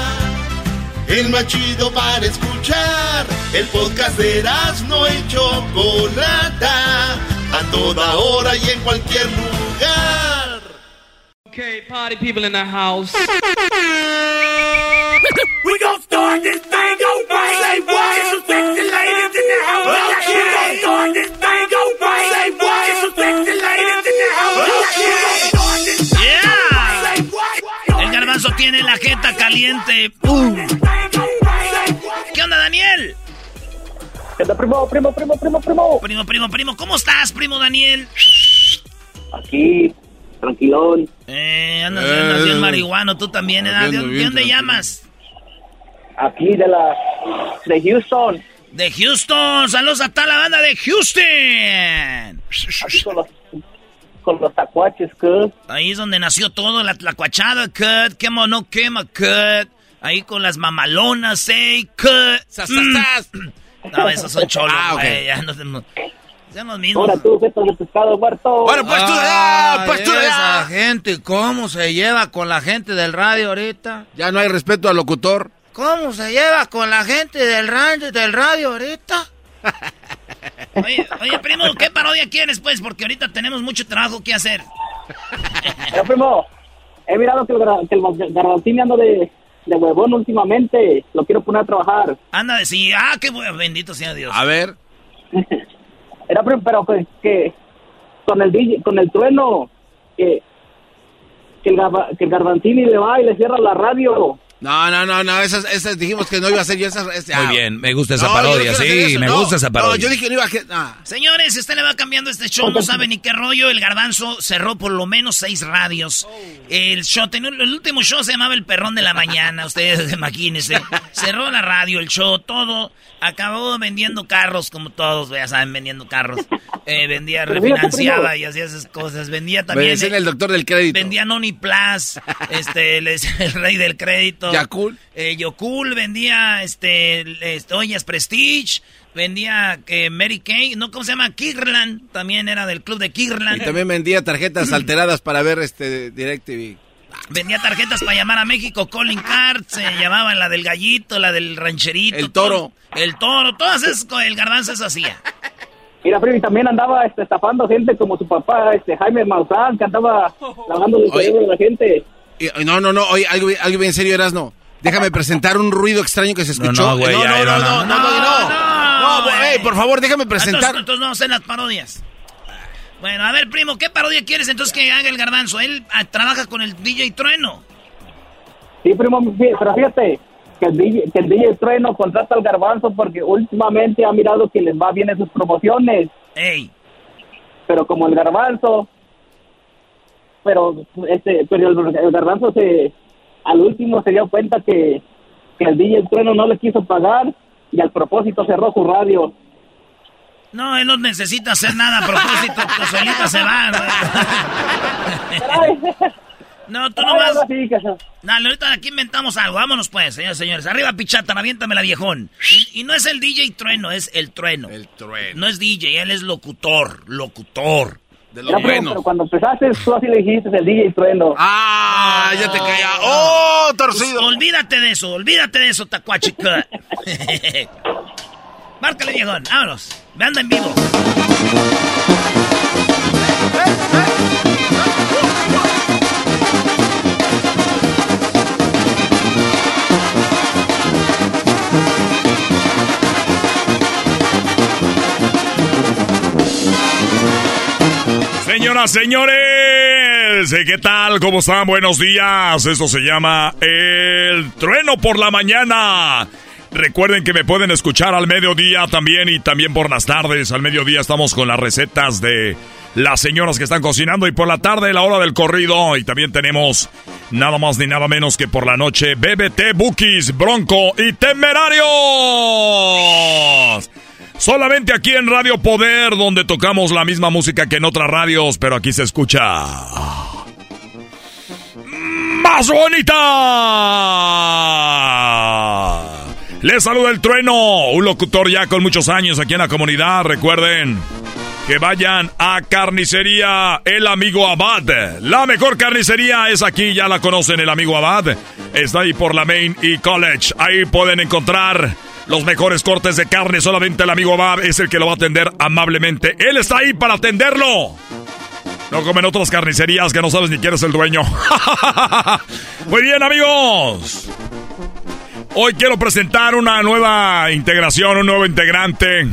El más chido para escuchar. El podcast de no y Chocolata. A toda hora y en cualquier lugar. Okay, party people in the house. We gon' start this thing over. Say what? Get some sexy ladies in the house. We gon' start this thing over. Say what? Get some sexy ladies in the house. ¡Yeah! El garbanzo tiene la jeta caliente. Primo, primo, primo, primo, primo? Primo, primo, primo, ¿cómo estás, primo Daniel? Aquí, tranquilón. Eh, andas, andas bien marihuano, tú también, ¿eh? ¿De, de dónde llamas? Aquí de la... de Houston. De Houston, saludos a toda la banda de Houston. Aquí con los, con los tacuaches, que... Ahí es donde nació todo, la tlacuachada, cut, quema o no quema, cut. Ahí con las mamalonas, eh, cut. Sas, Mm. sas, sas. No, esos son cholos, Ah, ok. güey, ya no tenemos... Son los mismos. Ahora tú, feto de pescado muerto. Bueno, pues tú Ay, pues tú esa allá. gente, ¿cómo se lleva con la gente del radio ahorita? Ya no hay respeto al locutor. ¿Cómo se lleva con la gente del radio, del radio ahorita? Oye, oye, primo, ¿qué parodia quieres, pues? Porque ahorita tenemos mucho trabajo que hacer. Pero, primo, he mirado que el, que el garbanzín ando de, de huevón últimamente. Lo quiero poner a trabajar. Anda, sí, ah, qué bueno, bendito sea Dios. A ver. Era, pero, pero que, que con el DJ con el trueno, que, que, el, garba- que el garbanzini le va y le cierra la radio. No, no, no, no, esas, esas dijimos que no iba a ser yo esas. Muy ah. bien, me gusta esa No, parodia, sí, me no. gusta esa parodia. No, yo dije que no iba a. que- ah. Señores, usted le va cambiando este show, no sabe ni qué rollo. El garbanzo cerró por lo menos seis radios. El show, el último show se llamaba El Perrón de la Mañana, ustedes imagínense. Cerró la radio, el show, todo. Acabó vendiendo carros, como todos, ya saben, vendiendo carros. Eh, vendía, refinanciaba y hacía esas cosas. Vendía Me también. decían eh, el doctor del crédito. Vendía Noni Plus, este, el rey del crédito. Yakul. Eh, Yokul vendía, este, este, ollas Prestige, vendía eh, Mary Kay, ¿no? ¿Cómo se llama? Kirland, también era del club de Y Kirland. también vendía tarjetas alteradas para ver este DirecTV. Vendía tarjetas para llamar a México, calling cards, se llamaban la del gallito, la del rancherito. El toro. todo. el toro, todas esas, el garbanzo eso hacía. Mira, primo, y también andaba este, estafando gente como su papá, este Jaime Maussan, que andaba lavando el cerebro de la gente. No, no, no, oye, algo, algo bien serio, Erasno. Déjame presentar un ruido extraño que se escuchó. no, güey, no, ya, no, no, no, no, no, no, no. No, güey, por favor, déjame presentar. Entonces, entonces no vamos a las parodias. Bueno, a ver, primo, ¿qué parodia quieres entonces que haga el garbanzo? Él ah, trabaja con el DJ Trueno. Sí, primo, pero fíjate que el, DJ, que el DJ Trueno contrata al garbanzo porque últimamente ha mirado que les va bien en sus promociones. Ey. Pero como el garbanzo, pero este, pero el, el garbanzo se, al último se dio cuenta que, que el DJ Trueno no le quiso pagar y al propósito cerró su radio. No, él no necesita hacer nada a propósito, que solita se va. No, tú no vas. Dale, ahorita aquí inventamos algo. Vámonos pues, señores señores. Arriba, pichata, aviéntame la viejón. Y, y no es el DJ Trueno, es el trueno. El trueno. No es DJ, él es locutor. Locutor. De Ya, pero, pero cuando empezaste, tú así le dijiste el DJ Trueno. Ah, ya te caía. ¡Oh, torcido! Pues, olvídate de eso, olvídate de eso, tacuachica. Márcale, viejón, vámonos. Me anda en vivo. Señoras, señores, ¿qué tal? ¿Cómo están? Buenos días. Esto se llama El Trueno por la Mañana. Recuerden que me pueden escuchar al mediodía también y también por las tardes. Al mediodía estamos con las recetas de las señoras que están cocinando y por la tarde la hora del corrido. Y también tenemos nada más ni nada menos que por la noche BBT, Bookies, Bronco y Temerarios. Solamente aquí en Radio Poder, donde tocamos la misma música que en otras radios, pero aquí se escucha. ¡Más bonita! Les saluda el trueno, un locutor ya con muchos años aquí en la comunidad. Recuerden que vayan a Carnicería El Amigo Abad. La mejor carnicería es aquí, ya la conocen, El Amigo Abad. Está ahí por la Main y College. Ahí pueden encontrar los mejores cortes de carne. Solamente el amigo Abad es el que lo va a atender amablemente. Él está ahí para atenderlo. No comen otras carnicerías que no sabes ni quién es el dueño. Muy bien, amigos. Hoy quiero presentar una nueva integración, un nuevo integrante.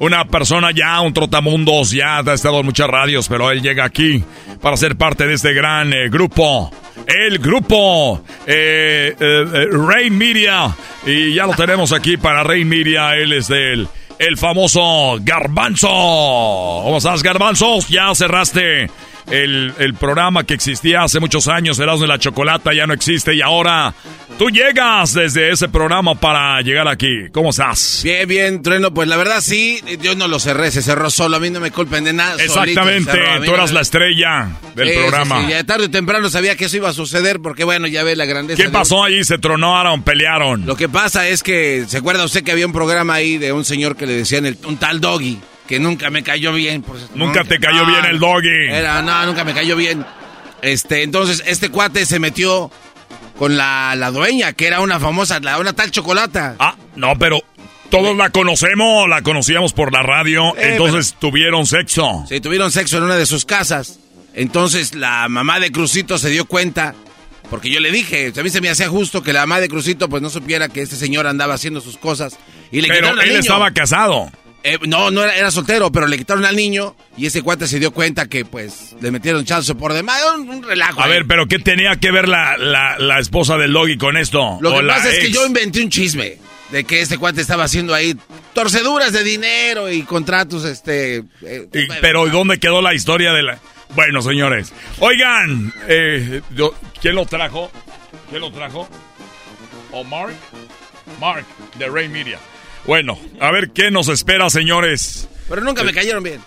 Una persona ya, un trotamundos, ya ha estado en muchas radios, pero él llega aquí para ser parte de este gran eh, grupo. El grupo eh, eh, eh, Rain Media. Y ya lo tenemos aquí para Rain Media. Él es del el famoso Garbanzo. ¿Cómo estás, Garbanzo? Ya cerraste el, el programa que existía hace muchos años, Erasmo de la Chocolata, ya no existe y ahora tú llegas desde ese programa para llegar aquí. ¿Cómo estás? Bien, bien, Trueno. Pues la verdad sí, yo no lo cerré, se cerró solo. A mí no me culpen de nada. Exactamente, cerró, tú eras la estrella del programa. sí, ya tarde o temprano sabía que eso iba a suceder porque, bueno, ya ve la grandeza. ¿Qué de- pasó ahí? Se tronaron, pelearon. Lo que pasa es que, ¿se acuerda usted que había un programa ahí de un señor que le decían el- un tal Doggy? Que nunca me cayó bien. por- Nunca te cayó bien el Doggy. Era, no, nunca me cayó bien. Este, entonces, este cuate se metió con la, la dueña, que era una famosa, la, una tal chocolata. Ah, no, pero todos la conocemos, la conocíamos por la radio, Eh, entonces tuvieron sexo. Sí, tuvieron sexo en una de sus casas. Entonces la mamá de Crucito se dio cuenta, porque yo le dije, a mí se me hacía justo que la mamá de Crucito pues no supiera que este señor andaba haciendo sus cosas. Y le Pero él niño. estaba casado. Eh, no, no era, era soltero, pero le quitaron al niño y ese cuate se dio cuenta que pues le metieron chanzo por demás. Un, un relajo. A ahí. ver, pero ¿qué tenía que ver la, la, la esposa del Doggy con esto? Lo que pasa es que yo inventé un chisme de que este cuate estaba haciendo ahí torceduras de dinero y contratos, este... eh, Y- pero ¿dónde quedó la historia de la...? Bueno, señores. Oigan, eh, yo- ¿quién lo trajo? ¿Quién lo trajo? ¿O Mark? Mark, de Ray Media. Bueno, a ver qué nos espera, señores. Pero nunca me cayeron bien.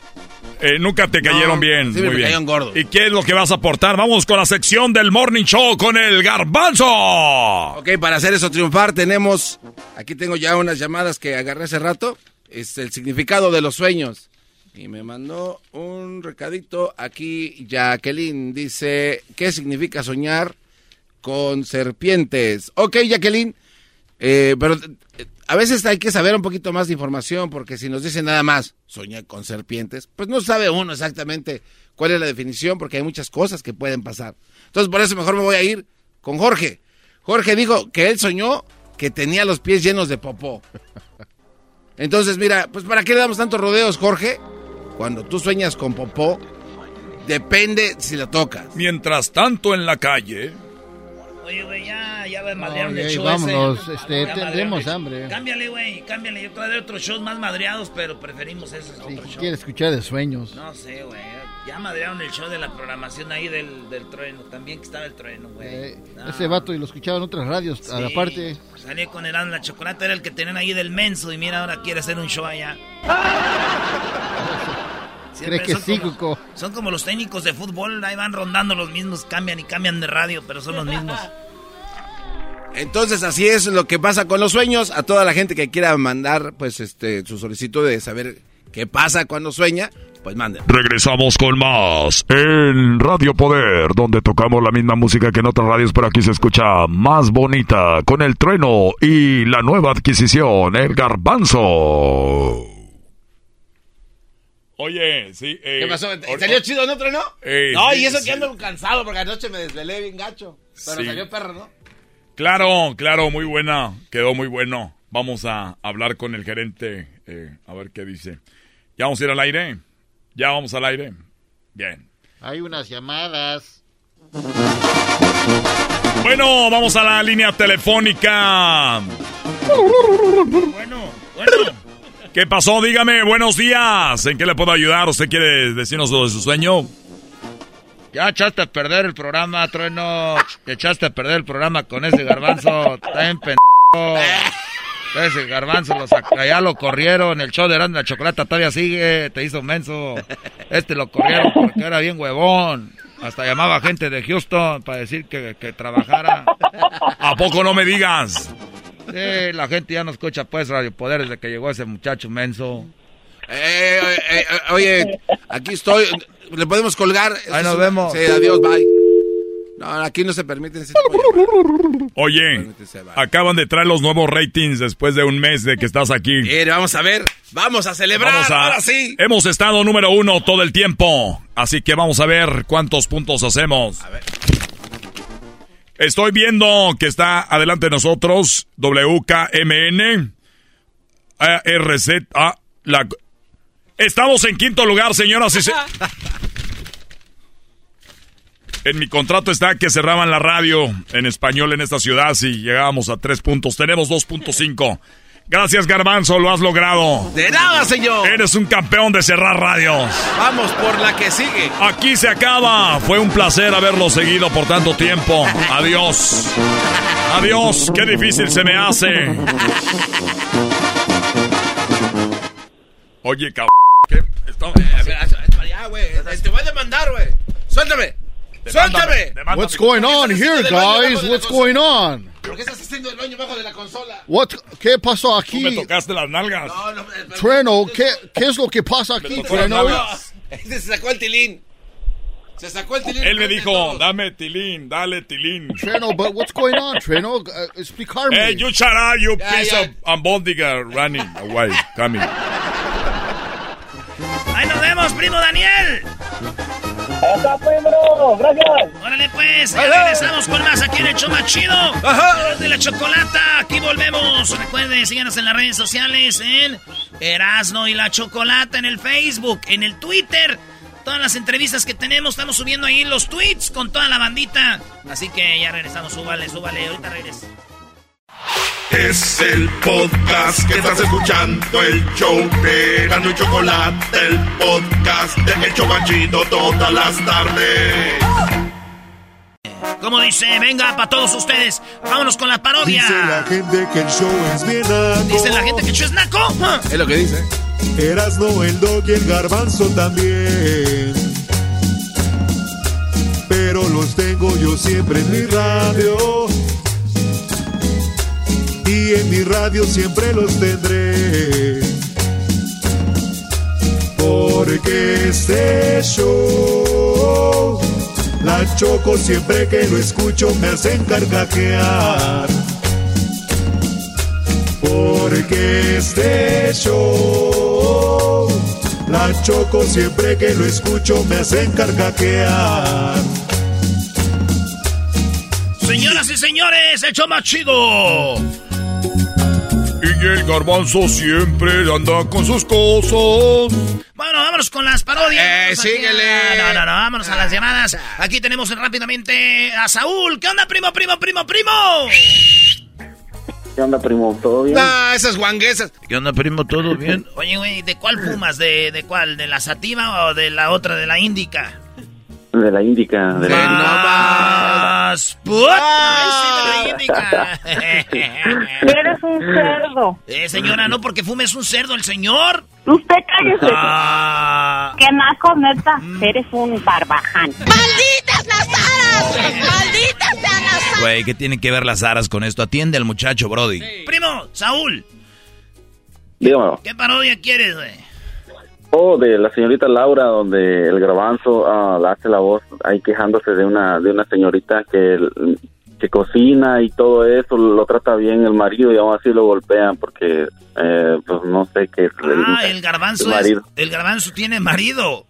Eh, nunca te cayeron No, bien. siempre Muy me bien. cayeron gordo. ¿Y qué es lo que vas a aportar? Vamos con la sección del Morning Show con el garbanzo. Ok, para hacer eso triunfar tenemos, aquí tengo ya unas llamadas que agarré hace rato, es el significado de los sueños. Y me mandó un recadito aquí, Jacqueline dice, ¿qué significa soñar con serpientes? Ok, Jacqueline, eh, pero eh, a veces hay que saber un poquito más de información, porque si nos dicen nada más, soñar con serpientes, pues no sabe uno exactamente cuál es la definición, porque hay muchas cosas que pueden pasar. Entonces, por eso mejor me voy a ir con Jorge. Jorge dijo que él soñó que tenía los pies llenos de popó. Entonces, mira, pues ¿para qué le damos tantos rodeos, Jorge? Cuando tú sueñas con popó, depende si lo tocas. Mientras tanto en la calle... Oye, güey, ya, ya me madrearon Oye, el show vámonos, ese. este, Ya tendremos hambre. Cámbiale, güey, cámbiale. Yo traeré otros shows más madreados, pero preferimos esos otros shows. Quiere escuchar de sueños. No sé, güey. Ya madrearon el show de la programación ahí del, del trueno. También que estaba el trueno, güey. Eh, No. Ese vato y lo escuchaba en otras radios, a la Sí, parte. Salí con el la chocolate, era el que tenían ahí del menso. Y mira, ahora quiere hacer un show allá. Siempre Cree que son sí, como- Cuco. Son como los técnicos de fútbol, ahí van rondando los mismos, cambian y cambian de radio, pero son los mismos. Entonces así es lo que pasa con los sueños. A toda la gente que quiera mandar pues este su solicitud de saber qué pasa cuando sueña, pues manden. Regresamos con más en Radio Poder, donde tocamos la misma música que en otras radios, pero aquí se escucha más bonita con el trueno y la nueva adquisición, el garbanzo. Oye, sí. eh, ¿Qué pasó? ¿Salió chido no trueno? Eh, no, sí, y eso sí. que ando cansado porque anoche me desvelé bien gacho. Pero Sí. salió perro, ¿no? Claro, claro, muy buena. Quedó muy bueno. Vamos a hablar con el gerente eh, a ver qué dice. ¿Ya vamos a ir al aire? ¿Ya vamos al aire? Bien. Hay unas llamadas. Bueno, vamos a la línea telefónica. Bueno, bueno. ¿Qué pasó? Dígame, buenos días. ¿En qué le puedo ayudar? ¿Usted quiere decirnos lo de su sueño? Ya echaste a perder el programa, Trueno. Echaste a perder el programa con ese garbanzo. Está en pendejo. Ese garbanzo lo sac- allá lo corrieron. El show de Grande la Chocolata todavía sigue. Te hizo menso. Este lo corrieron porque era bien huevón. Hasta llamaba gente de Houston para decir que, que trabajara. ¿A poco no me digas? Sí, la gente ya no escucha pues Radio Poder desde que llegó ese muchacho menso. Eh, eh, eh, oye, aquí estoy. ¿Le podemos colgar? Ahí nos vemos. Sí, adiós, bye. No, aquí no se permiten ese tipo de llamadas. Oye, acaban de traer los nuevos ratings después de un mes de que estás aquí. Mire, vamos a ver. Vamos a celebrar. Vamos a- Ahora sí. Hemos estado número uno todo el tiempo, así que vamos a ver cuántos puntos hacemos. Estoy viendo que está adelante de nosotros WKMN, ARZ, ah, la... Estamos en quinto lugar, señoras y se... En mi contrato está que cerraban la radio en español en esta ciudad si llegábamos a tres puntos. Tenemos 2.5. Gracias, Garbanzo, lo has logrado. De nada, señor. Eres un campeón de cerrar radios. Vamos por la que sigue. Aquí se acaba. Fue un placer haberlo seguido por tanto tiempo. Adiós. Adiós. Qué difícil se me hace. Oye, cabrón. ¿Qué? Está- A ver, es para allá, güey. Te voy a demandar, güey. Suéltame. Suéltame. What's going on here, guys? What's going on? ¿Por qué estás haciendo el baño bajo de la consola? What? ¿Qué pasó Tú aquí? me tocaste las nalgas. No, no, eh, Trueno, ¿qué, ¿qué es lo que pasa aquí, Trueno? Se sacó el tilín. Se sacó el tilín. Él me dijo, dame tilín, dale tilín. Trueno, but what's going on, Trueno? Uh, explicarme. Hey, you shut up, you piece ya. of ambondiga running away, coming. Ahí nos vemos, primo Daniel. ¡Está primero! ¡Gracias! Ya regresamos con más aquí en el más chido. De la chocolata, aquí volvemos. Recuerden, síganos en las redes sociales en Erasno y la Chocolata, en el Facebook, en el Twitter. Todas las entrevistas que tenemos, estamos subiendo ahí los tweets con toda la bandita. Así que ya regresamos, súbale, súbale, ahorita regreso. Es el podcast que estás escuchando, el show de Gano y Chocolate, el podcast de El Chobachito todas las tardes. Como dice, venga para todos ustedes, vámonos con la parodia. Dice la gente que el show es bien naco. Dice la gente que el show es naco. Es lo que dice. Erasno, el dog y el garbanzo también. Pero los tengo yo siempre en mi radio. Y en mi radio siempre los tendré. Porque este show, la choco siempre que lo escucho me hacen carcajear. Porque este show, la choco siempre que lo escucho me hacen carcajear. Señoras y señores, show más chido. Y el garbanzo siempre anda con sus cosas. Bueno, vámonos con las parodias. Eh, síguele. a- No, no, no, vámonos a las llamadas. Aquí tenemos rápidamente a Saúl. ¿Qué onda, primo, primo, primo, primo? ¿Qué onda, primo? ¿Todo bien? Ah, esas guanguesas. ¿Qué onda, primo? ¿Todo bien? Oye, güey, ¿de cuál fumas? ¿De, ¿De cuál? ¿De la sativa o de la otra, de la índica? De la Índica. De la Más put. Ay, sí, de la índica. Eres un cerdo. Eh, señora, no porque fumes un cerdo el señor. Usted cállese. Ah. Qué naco, neta. Eres un barbaján. ¡Malditas las aras! ¡Malditas sean las Güey, ¿qué tienen que ver las aras con esto? Atiende al muchacho, Brody. Primo, Saúl, Dígamelo. ¿qué parodia quieres, güey? Oh, de la señorita Laura, donde el garbanzo ah, la hace la voz ahí quejándose de una de una señorita que, que cocina y todo eso, lo trata bien el marido y aún así lo golpean porque, eh, pues no sé qué. Ah, el garbanzo es, el garbanzo tiene marido.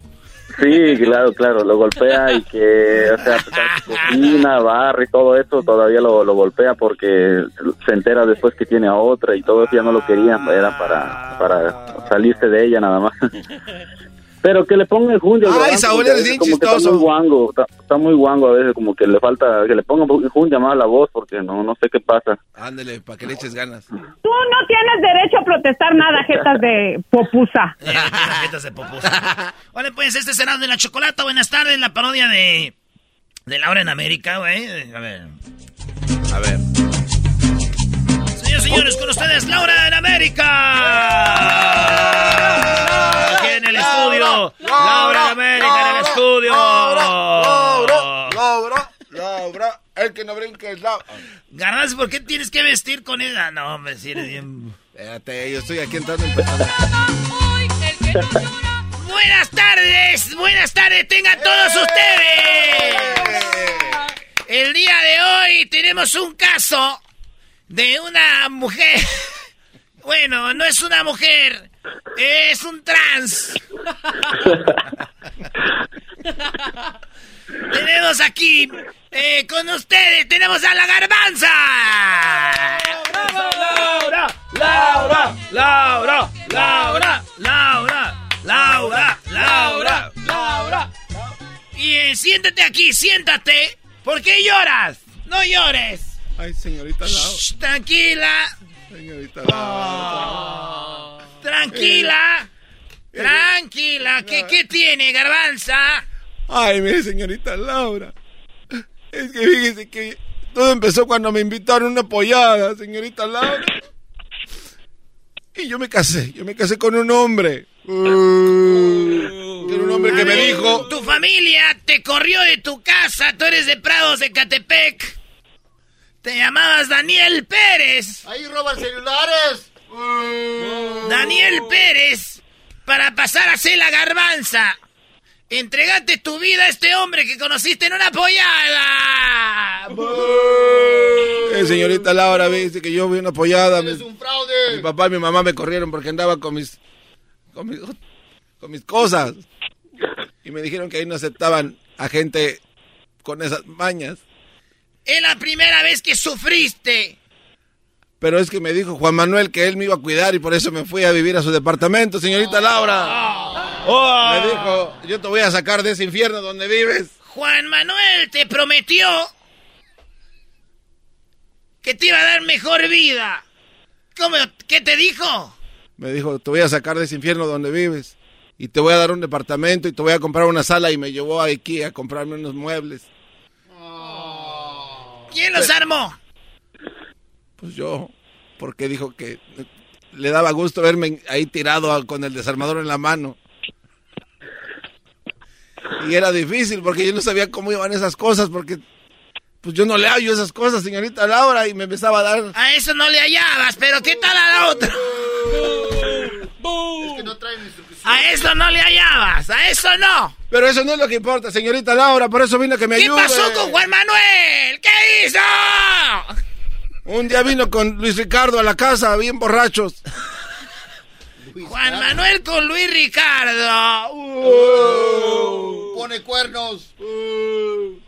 Sí, claro, claro, lo golpea y que, o sea, cocina, barra y todo eso, todavía lo, lo golpea porque se entera después que tiene a otra y todo eso ya no lo quería, era para, para salirse de ella nada más. Pero que le ponga el jundio. al Ay, garbanzo, Saúl, veces bien como que chistoso. Está muy guango, está, está muy guango a veces, como que le falta, que le ponga jundia más a la voz porque no, no sé qué pasa. Ándele, para que le eches ganas. Tú no tienes derecho a protestar nada, jetas de popusa. Tarjetas de popusa. Vale, pues este será de la chocolata. Buenas tardes, la parodia de. de Laura en América, güey. A ver. A ver. Señores, señores, con ustedes, Laura en América. En estudio. Laura en América en el estudio. Laura, Laura, Laura, el que no brinque es Laura. Garbanzo, ¿por qué tienes que vestir con ella? No, hombre, si eres bien. Espérate, yo estoy aquí entrando empezando. Buenas tardes, buenas tardes, tengan todos ustedes. El día de hoy tenemos un caso de una mujer. Bueno, no es una mujer, es un trans. tenemos aquí eh, con ustedes, tenemos a la garbanza. Laura, Laura, Laura, Laura, Laura, Laura, Laura, Laura. Y eh, siéntate aquí, siéntate. ¿Por qué lloras? No llores. Ay, señorita Laura. Shh, tranquila. Señorita Ah. Tranquila. Tranquila. ¿Qué, ¿Qué tiene, garbanza? Ay, mire, señorita Laura. Es que fíjese que todo empezó cuando me invitaron a una pollada, señorita Laura. Y yo me casé, yo me casé con un hombre. Uh, con un hombre que me dijo... Tu familia te corrió de tu casa. Tú eres de Prados de Catepec. Te llamabas Daniel Pérez. Ahí roban celulares. Daniel Pérez. Para pasar a ser la garbanza. Entregate tu vida a este hombre que conociste en una pollada. Eh, señorita Laura, dice que yo vi una pollada. Es mi- un fraude. Mi papá y mi mamá me corrieron porque andaba con mis, con mis, con mis cosas. Y me dijeron que ahí no aceptaban a gente con esas mañas. Es la primera vez que sufriste. Pero es que me dijo Juan Manuel que él me iba a cuidar y por eso me fui a vivir a su departamento, señorita Laura. Me dijo, yo te voy a sacar de ese infierno donde vives. Juan Manuel te prometió que te iba a dar mejor vida. ¿Cómo? ¿Qué te dijo? Me dijo, te voy a sacar de ese infierno donde vives. Y te voy a dar un departamento y te voy a comprar una sala y me llevó a Ikea a comprarme unos muebles. ¿Quién los armó? Pues yo, porque dijo que le daba gusto verme ahí tirado con el desarmador en la mano. Y era difícil porque yo no sabía cómo iban esas cosas porque pues yo no le hallo esas cosas, señorita Laura, y me empezaba a dar... A eso no le hallabas, pero ¿qué tal a la otra? Es que no traen. A eso no le hallabas, a eso no. Pero eso no es lo que importa, señorita Laura, por eso vino que me ¿Qué ayude. pasó con Juan Manuel? ¿Qué hizo? Un día vino con Luis Ricardo a la casa, bien borrachos. Juan Manuel con Luis Ricardo. Pone cuernos.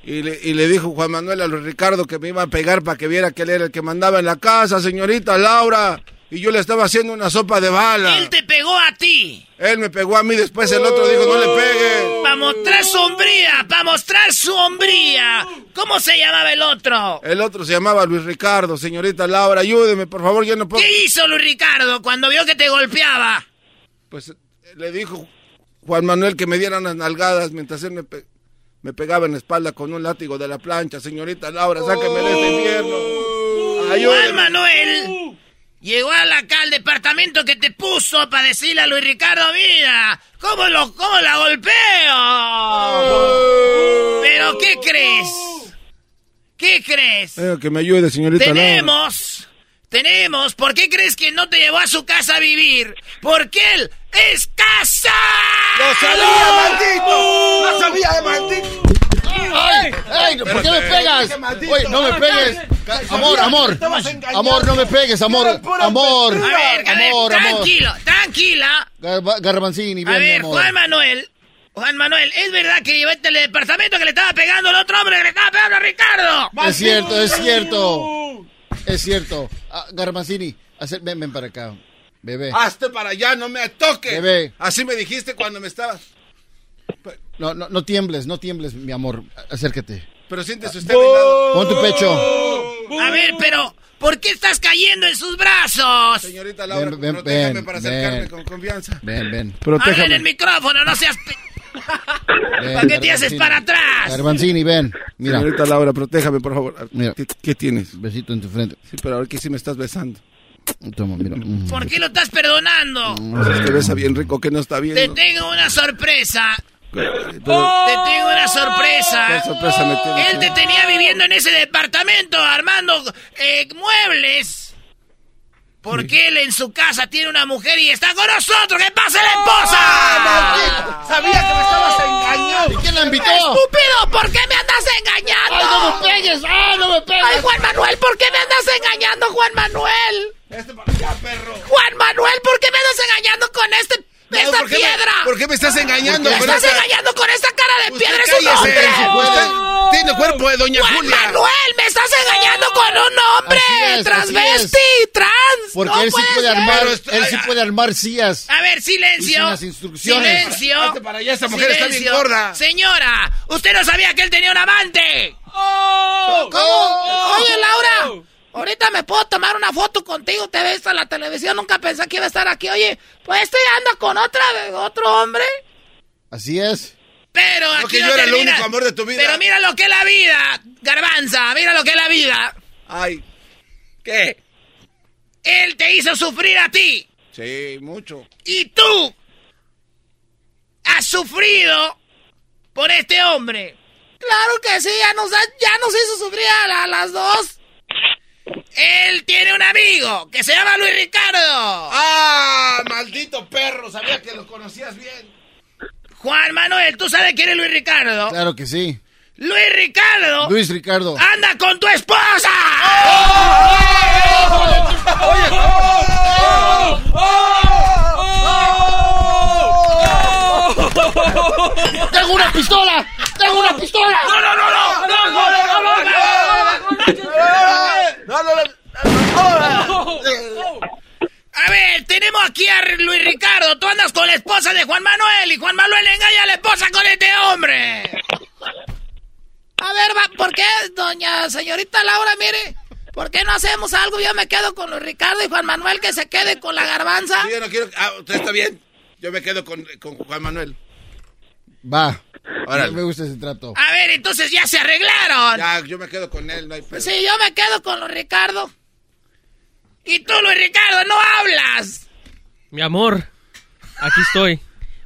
Y le, y le dijo Juan Manuel a Luis Ricardo que me iba a pegar para que viera que él era el que mandaba en la casa, señorita Laura. Y yo le estaba haciendo una sopa de bala. Él te pegó a ti. Él me pegó a mí, después el otro dijo, no le pegue. Para mostrar su hombría, para mostrar su hombría. ¿Cómo se llamaba el otro? El otro se llamaba Luis Ricardo, señorita Laura, ayúdeme, por favor, yo no puedo... ¿Qué hizo Luis Ricardo cuando vio que te golpeaba? Pues le dijo Juan Manuel que me diera unas nalgadas mientras él me, pe- me pegaba en la espalda con un látigo de la plancha. Señorita Laura, sáqueme de este infierno. Ayúdeme. Juan Manuel llegó acá al departamento que te puso para decirle a Luis Ricardo, mira, ¿cómo, lo, cómo la golpeo? ¿Pero qué crees? ¿Qué crees? Eh, que me ayude, señorita Laura. Tenemos, tenemos, ¿por qué crees que no te llevó a su casa a vivir? Porque él es casa. ¡Lo sabía, maldito! ¡Lo sabía, maldito! ¡Ay! ¡Ay! ¿Por qué me pegas? Oye, no me pegues. Amor, amor. Amor, no me pegues, amor. Amor. A ver, a Amor, amor. tranquilo, tranquila. Garba- Garbanzini, A ven, mi ver, amor. Juan Manuel. Juan Manuel, ¿es verdad que llevaste al departamento que le estaba pegando al otro hombre que le estaba pegando a Ricardo? Es cierto, es cierto. Es cierto. Ah, Garbanzini, ven, ven para acá. Bebé. Hazte para allá, no me toques. Bebé. Así me dijiste cuando me estabas. No, no, no tiembles, no tiembles, mi amor. Acércate. Pero siéntese usted a mi lado. Pon tu pecho. A ver, pero ¿por qué estás cayendo en sus brazos? Señorita Laura, Ven, ven, protéjame ven, para acercarme ven. con confianza. Ven, ven. Habla en el micrófono, no seas... pe- Ven, ¿Para qué te haces para atrás? Garbanzini, ven. Mira. Señorita Laura, protéjame, por favor. Mira. ¿Qué, qué tienes? Besito en tu frente. Sí, pero ahora que sí me estás besando. Toma, mira. Mm. ¿Por qué lo estás perdonando? Es que besa bien rico, que no está bien. Te tengo una sorpresa. Pero- Te tengo una sorpresa. ¿Qué sorpresa me tienes? Él te tenía viviendo en ese departamento armando eh, muebles. Porque él en su casa tiene una mujer y está con nosotros. ¡Que pase la esposa! Sabía que me estabas engañando. ¿Y quién la invitó? ¡Estúpido! ¿Por qué me andas engañando? ¡Ay, no me pegues! ¡Ay, no me pegues! ¡Ay, Juan Manuel! ¿Por qué me andas engañando, Juan Manuel? Este para perro. Juan Manuel, ¿por qué me andas engañando con este, esta ¿por qué me- piedra? ¿Por qué me estás engañando? Me con estás esta- engañando con esta cara de Usted piedra, es un hombre. Usted tiene cuerpo de Doña Juan Julia. Manuel, me estás engañando con un hombre. Es, Transvesti, trans. Porque no él sí puede armar, él sí puede armar sillas. A ver, silencio. las instrucciones. Silencio. Para allá, esta mujer está bien gorda. Señora, usted no sabía que él tenía un amante. Oh. ¿Cómo? Oye, Laura. Ahorita me puedo tomar una foto contigo, te ves a la televisión, nunca pensé que iba a estar aquí. Oye, pues este anda con otra, otro hombre. Así es. Pero No, aquí que no yo era el único amor de tu vida. Pero mira lo que es la vida, garbanza, mira lo que es la vida. Ay. ¿Qué? Él te hizo sufrir a ti. Sí, mucho. Y tú has sufrido por este hombre. Claro que sí, ya nos, ya nos hizo sufrir a, la- a las dos. Él tiene un amigo que se llama Luis Ricardo. ¡Ah! Maldito perro, sabía que lo conocías bien. Juan Manuel, ¿tú sabes quién es Luis Ricardo? Claro que sí. Luis Ricardo Luis Ricardo. anda con tu esposa. ¡Tengo una pistola! ¡Tengo una pistola! ¡No, no, no, no! ¡No, no, no, no, no! A ver, tenemos aquí a Luis Ricardo. Tú andas con la esposa de Juan Manuel y Juan Manuel engaña a la esposa con este hombre. A ver, va, ¿por qué, doña señorita Laura, mire? ¿Por qué no hacemos algo? Yo me quedo con Luis Ricardo y Juan Manuel que se quede con la garbanza. Sí, yo no quiero. Ah, usted está bien. Yo me quedo con, con Juan Manuel. Va. Órale. Me gusta ese trato. A ver, entonces ya se arreglaron. Ya, yo me quedo con él, no hay pedo. Sí, yo me quedo con Luis Ricardo. Y tú, Luis Ricardo, no hablas. Mi amor, aquí estoy.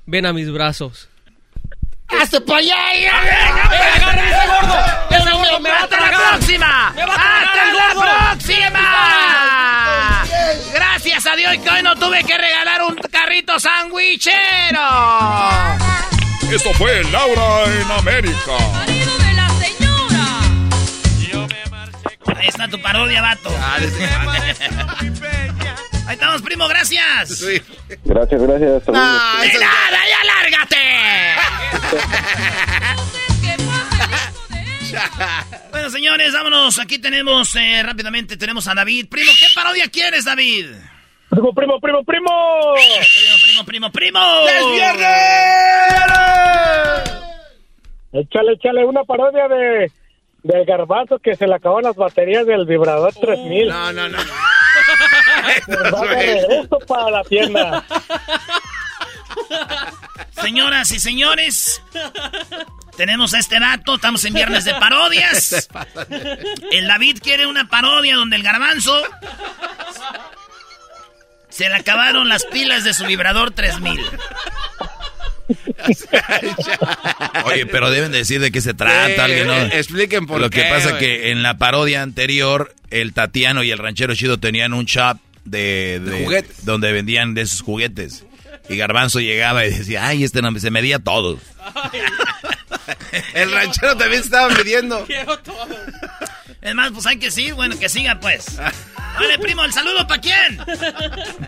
Ven a mis brazos. ¡Hazte para allá! ¡Agárrame ese gordo! ¡Ese gordo me va a ¡Hasta la próxima! ¡Me va a tragar ¡Hasta la próxima! Gracias a Dios que hoy no tuve que regalar un carrito sandwichero. Esto fue Laura en América. Ahí está tu parodia, vato. Ahí estamos, primo, gracias. Gracias, gracias. De nada, ya lárgate. bueno, señores, vámonos. Aquí tenemos eh, rápidamente, tenemos a David. Primo, ¿qué parodia quieres, David? Primo, primo, primo, primo. Primo, primo, primo, primo. ¡Es viernes! Échale, échale una parodia de del garbanzo que se le acaban las baterías del vibrador 3000. No, no, no. Esto para la tienda. Señoras y señores, tenemos a este dato, estamos en viernes de parodias. El David quiere una parodia donde el garbanzo se le acabaron las pilas de su vibrador 3000. Oye, pero deben decir de qué se trata, Sí, alguien, ¿no? expliquen por Lo qué, que pasa güey. que en la parodia anterior, el Tatiano y el Ranchero Chido tenían un shop de, de- juguetes. donde vendían de esos juguetes. Y Garbanzo llegaba y decía, ay, este no, se medía todo. El ranchero también estaba midiendo. Es más, pues hay que seguir, bueno, que siga pues. Vale, primo, ¿el saludo para quién?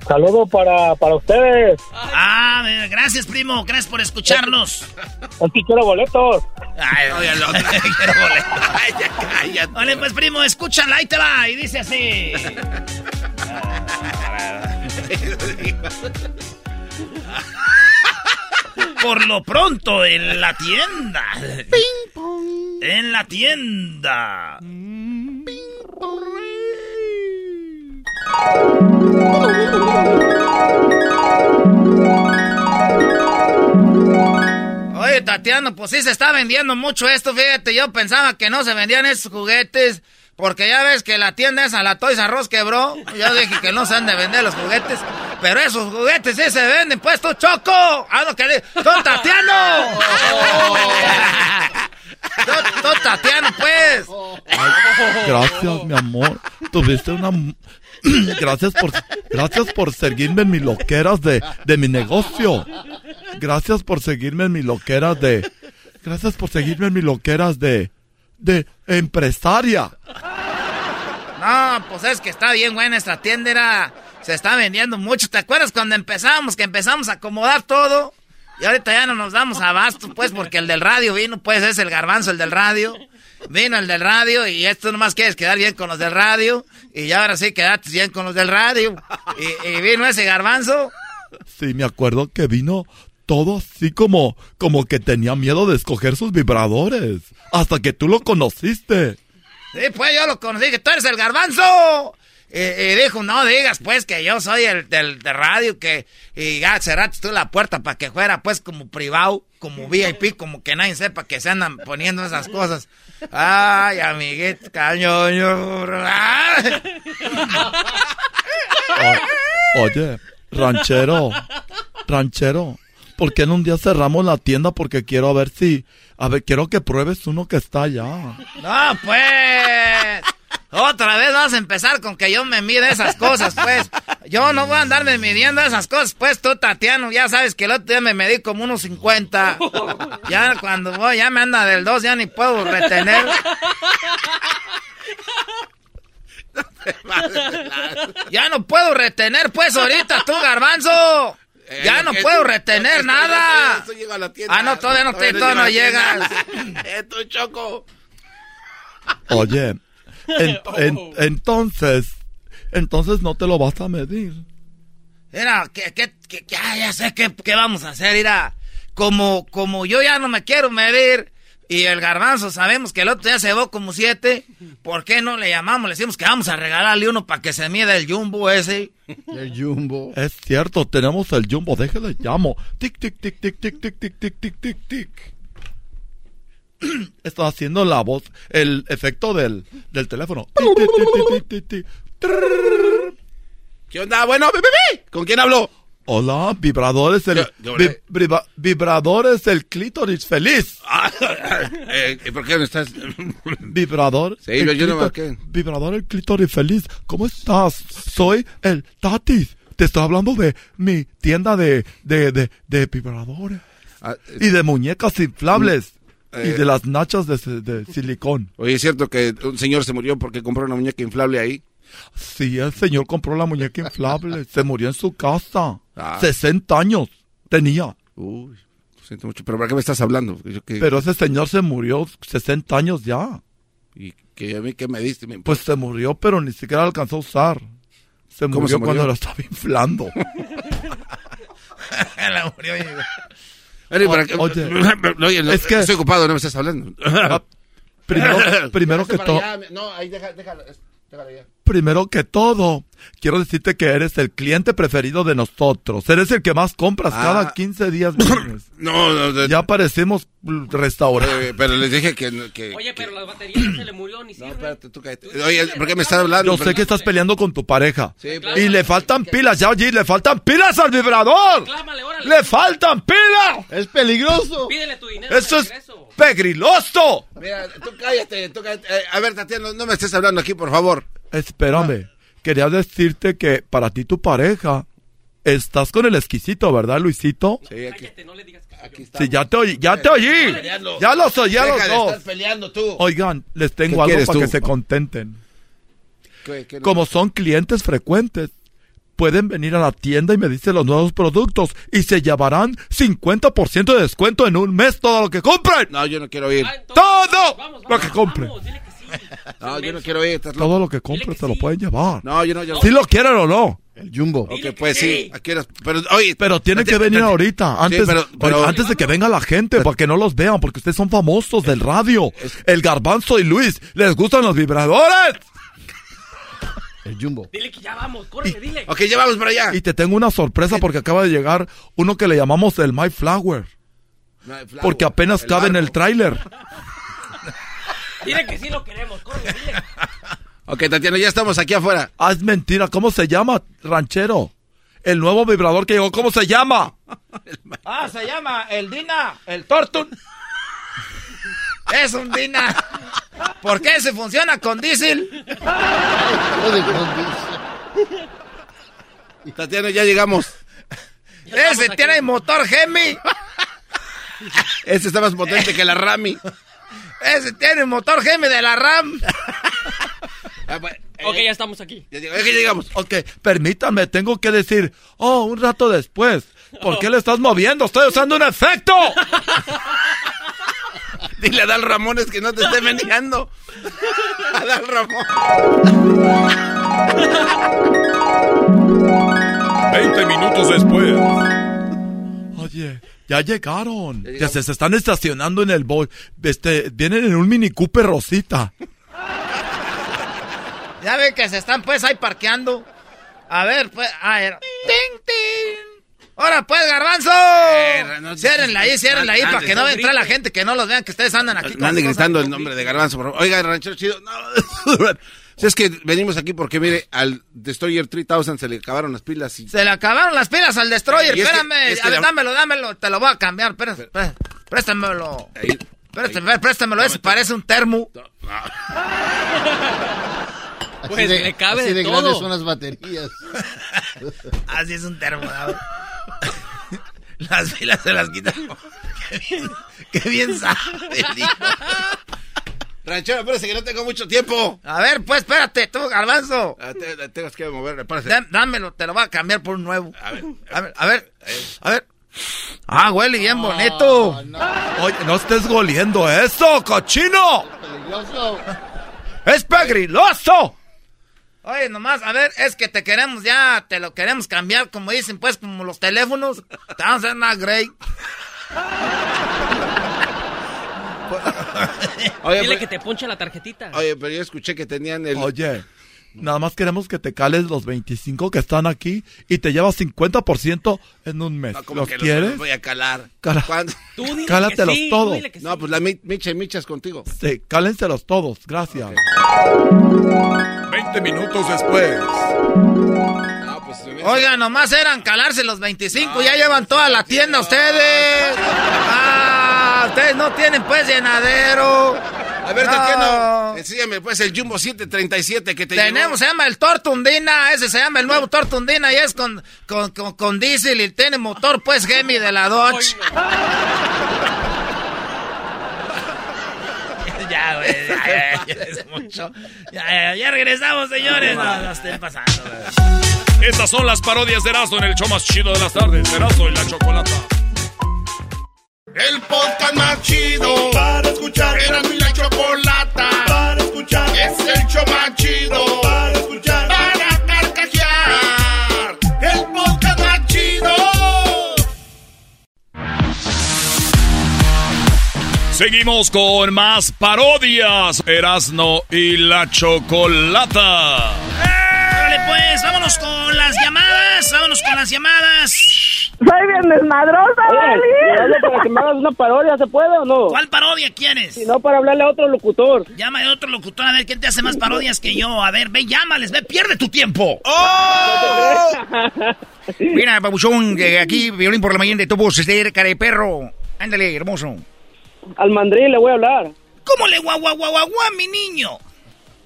Saludo para, para ustedes. Ah, gracias, primo, gracias por escucharnos. Aquí quiero boletos. Ay, oye, lo quiero boleto. Vale, pues, primo, escúchala, ahí te va, y dice así. Por lo pronto, en la tienda. En la tienda. Oye, Tatiana, pues sí se está vendiendo mucho esto, fíjate, yo pensaba que no se vendían esos juguetes, porque ya ves que la tienda esa, la Toys Arroz quebró, yo dije que no se han de vender los juguetes, pero esos juguetes sí se venden, pues tú, Choco, ah, no, que le- tú, Tatiano, tú, tú, Tatiano, pues. Gracias, mi amor. Tuviste una... gracias por gracias por seguirme en mis loqueras de, de mi negocio. Gracias por seguirme en mis loqueras de... Gracias por seguirme en mis loqueras de... De empresaria. No, pues es que está bien buena esta tienda, era- se está vendiendo mucho. ¿Te acuerdas cuando empezamos, que empezamos a acomodar todo? Y ahorita ya no nos damos abasto, pues, porque el del radio vino, pues, es el garbanzo, el del radio. Vino el del radio y esto nomás quieres quedar bien con los del radio. Y ya ahora sí quedaste bien con los del radio. Y, y vino ese garbanzo. Sí, me acuerdo que vino todo así como... Como que tenía miedo de escoger sus vibradores. Hasta que tú lo conociste. Sí, pues yo lo conocí, que tú eres el garbanzo. Y, y dijo, no digas pues que yo soy el del de radio, que y ya cerraste tú la puerta para que fuera pues como privado, como VIP, como que nadie sepa que se andan poniendo esas cosas. Ay, amiguito. Ay. O- oye, ranchero, ranchero, ¿por qué en un día cerramos la tienda? Porque quiero ver si, a ver, quiero que pruebes uno que está allá. No, pues. Otra vez vas a empezar con que yo me mide esas cosas, pues. Yo no voy a andarme midiendo esas cosas, pues tú, Tatiano, ya sabes que el otro día me medí como unos 50. Ya cuando voy, ya me anda del 2, ya ni puedo retener. Ya no puedo retener, pues, ahorita tú, garbanzo. Ya no puedo retener nada. Ah, no, todavía no, te, todavía no llegas. Eh, tú, Choco. Oye, en- en- entonces, entonces no te lo vas a medir. Mira, que, que, que- que- ah, ya sé qué, qué vamos a hacer, mira. Como, como yo ya no me quiero medir y el garbanzo sabemos que el otro día se llevó como siete, ¿por qué no le llamamos? Le decimos que vamos a regalarle uno para que se mida el jumbo ese. El jumbo. Es cierto, tenemos el jumbo, déjale llamo. Tic, tic, tic, tic, tic, tic, tic, tic, tic, tic, tic. Está haciendo la voz, el efecto del, del teléfono. ¿Qué onda? Bueno. ¿con quién hablo? Hola, vibradores el yo vi- le- briva- vibradores el clítoris feliz. Eh, ¿y ¿Por qué no estás? Vibrador. Sí, yo- yo no clítor- marqué. Vibrador el clítoris feliz. ¿Cómo estás? Soy el Tatis. Te estoy hablando de mi tienda de, de, de, de vibradores. y de muñecas inflables. Eh, y de las nachas de, de silicón. Oye, ¿es cierto que un señor se murió porque compró una muñeca inflable ahí? Sí, el señor compró la muñeca inflable. Se murió en su casa. Ah. 60 años tenía. Uy, lo siento mucho. ¿Pero para qué me estás hablando? Yo que- Pero ese señor se murió 60 años ya. ¿Y que a mí qué me diste? Me- Pues se murió, pero ni siquiera alcanzó a usar. Se ¿Cómo murió, se murió? cuando lo estaba inflando. La murió, Oye, Oye, no, es que- estoy ocupado, no me estás hablando. primero, primero que todo, No, ahí deja- déjalo, déjalo ya. primero que todo, quiero decirte que eres el cliente preferido de nosotros. Eres el que más compras Ah. cada 15 días. vienes. No, no, de- ya parecemos restaurante. eh, pero les dije que... que Oye, pero la batería se le murió ni no, espérate, tú cállate. Oye, ¿por qué me estás hablando? Yo sé que estás peleando con tu pareja. Sí, pero- Y le faltan pilas, ya allí, le faltan pilas al vibrador. Clámale, órale. ¡Le faltan pilas! Es peligroso. Pídele tu dinero. ¡Eso es pegriloso! Mira, tú cállate, tú cállate. Eh, a ver, Tatiana, no, no me estés hablando aquí, por favor. Espérame, quería decirte que para ti tu pareja, estás con el exquisito, ¿verdad, Luisito? Sí, aquí, Cállate, no le digas que soy yo. Sí, ya te oí, ya te oí. peleando. Ya los oí, ya Deja peleando tú. Oigan, les tengo ¿Qué algo para tú? que se contenten. ¿Qué- qué no? Como son clientes frecuentes, pueden venir a la tienda y me dicen los nuevos productos y se llevarán 50% de descuento en un mes todo lo que compren. No, yo no quiero ir. Ah, entonces, Todo vamos, lo vamos, que compren. vamos, dile que sí. No, yo no quiero ir. estás. Todo lo que compren se lo pueden llevar. No, yo no, yo no. Si lo quieren o no. El jumbo. Ok, pues sí. Aquí Pero, oye, Pero tienen que venir ahorita, antes, pero- pero- oye, antes de que venga la gente, para que no los vean, porque ustedes son famosos del radio. El Garbanzo y Luis, ¿les gustan los vibradores? El jumbo. Dile que ya vamos, córrele, dile. Ok, ya vamos para allá. Y te tengo una sorpresa porque acaba de llegar uno que le llamamos el My Flower, porque apenas el cabe en el tráiler. Dile que sí lo queremos, córrele, dile. Ok, Tatiana, ya estamos aquí afuera. Ah, es mentira, ¿cómo se llama, ranchero? El nuevo vibrador que llegó, ¿cómo se llama? Ah, se llama el Dina, el Tortun. Es un Dina. ¿Por qué se funciona con diésel? Tatiana, ya llegamos. Ese tiene motor Hemi. Este está más potente que la Rami. Ese tiene motor Hemi de la RAM. Ah, pues, Ok, ya estamos aquí. ya llegamos. Ok, permítanme, tengo que decir, oh, un rato después. ¿Por qué le estás moviendo? Estoy usando un efecto. Dile a Dal Ramones que no te esté meneando. A Dal Ramón. 20 minutos después. Ya llegaron. Ya se, se están estacionando en el boy. Este, vienen en un Mini Cooper Rosita. Ya ven que se están pues ahí parqueando. A ver, pues, a ver. ¡Ting, ting! ¡Ahora pues, garbanzo! no- ciérrenla ahí, ciérrenla ahí, para que no no entre la gente, que no los vean, que ustedes andan aquí. No ande con gritando el nombre de Garbanzo, por favor. Oiga, ranchero chido. No. Si es que venimos aquí porque, mire, al Destroyer 3000 se le acabaron las pilas y... Se le acabaron las pilas al Destroyer, Y es que- espérame. es que a ver, la- dámelo, dámelo, te lo voy a cambiar, espérate, espérate, préstamelo. Ahí. Préstamelo, préstamelo, ese parece un termo. Así Pues, de, le cabe así de de grandes todo. son las baterías. Así es un termo, ¿no? Las pilas se las quitan. Qué bien, qué bien sabe, el hijo. Ranchero, espérese que no tengo mucho tiempo. A ver, pues, espérate, tú, garbanzo. Ah, Tengo que mover, espérese. Dá- Dámelo, te lo voy a cambiar por un nuevo. A ver, A ver, a ver, a ver. Ah, huele bien bonito. Oye, no estés goliendo eso, cochino. Peligroso. Es pegriloso. Oye, nomás, a ver, es que te queremos ya, te lo queremos cambiar, como dicen, pues, como los teléfonos. Te vamos a hacer una Grey. Oye, Dile pero- que te ponche la tarjetita. Oye, pero yo escuché que tenían el... Oye, nada más queremos que te cales los 25 que están aquí y te llevas 50% en un mes. No, como ¿Los que quieres? los voy a calar. Cala- ¿Cuándo? Tú dile Cálatelos que sí, todos. tú dile que sí. No, pues la mi- micha y micha es contigo. Sí, cálenselos todos, gracias. 20 minutos después. No, pues... Oiga, nomás eran calarse los 25, ya llevan toda la tienda ustedes. Ah, ustedes no tienen pues llenadero. A ver, No. Tatiana, enséñame pues el Jumbo 737 que te Tenemos, se llama el Tortundina, ese se llama el nuevo Tortundina y es con, con, con, con diésel y tiene motor pues Gemi de la Dodge. ya, güey, ya, ya, ya es mucho. Ya, ya, ya regresamos, señores. No, no estén pasando, güey. Estas son las parodias de Erazo en el show más chido de las tardes. Erazo y la chocolata. El podcast más chido para escuchar. Era mi la chocolata para escuchar. Es el show más chido para escuchar. Para carcajear. El podcast más chido. Seguimos con más parodias. Erasno y la chocolata. Vale, pues vámonos con las llamadas. Vámonos con las llamadas. Soy bien desmadrosa, Oye, para que me hagas una parodia, ¿se puede o no? ¿Cuál parodia quieres? Si no, para hablarle a otro locutor. Llama a otro locutor a ver quién te hace más parodias que yo. A ver, ve, llámales, ve, pierde tu tiempo. ¡Oh! Mira, babuchón, que aquí, violín por la mañana de tubos, este cara de perro. Ándale, hermoso. Al mandril le voy a hablar. ¿Cómo le guau, guau, guau, guau, mi niño?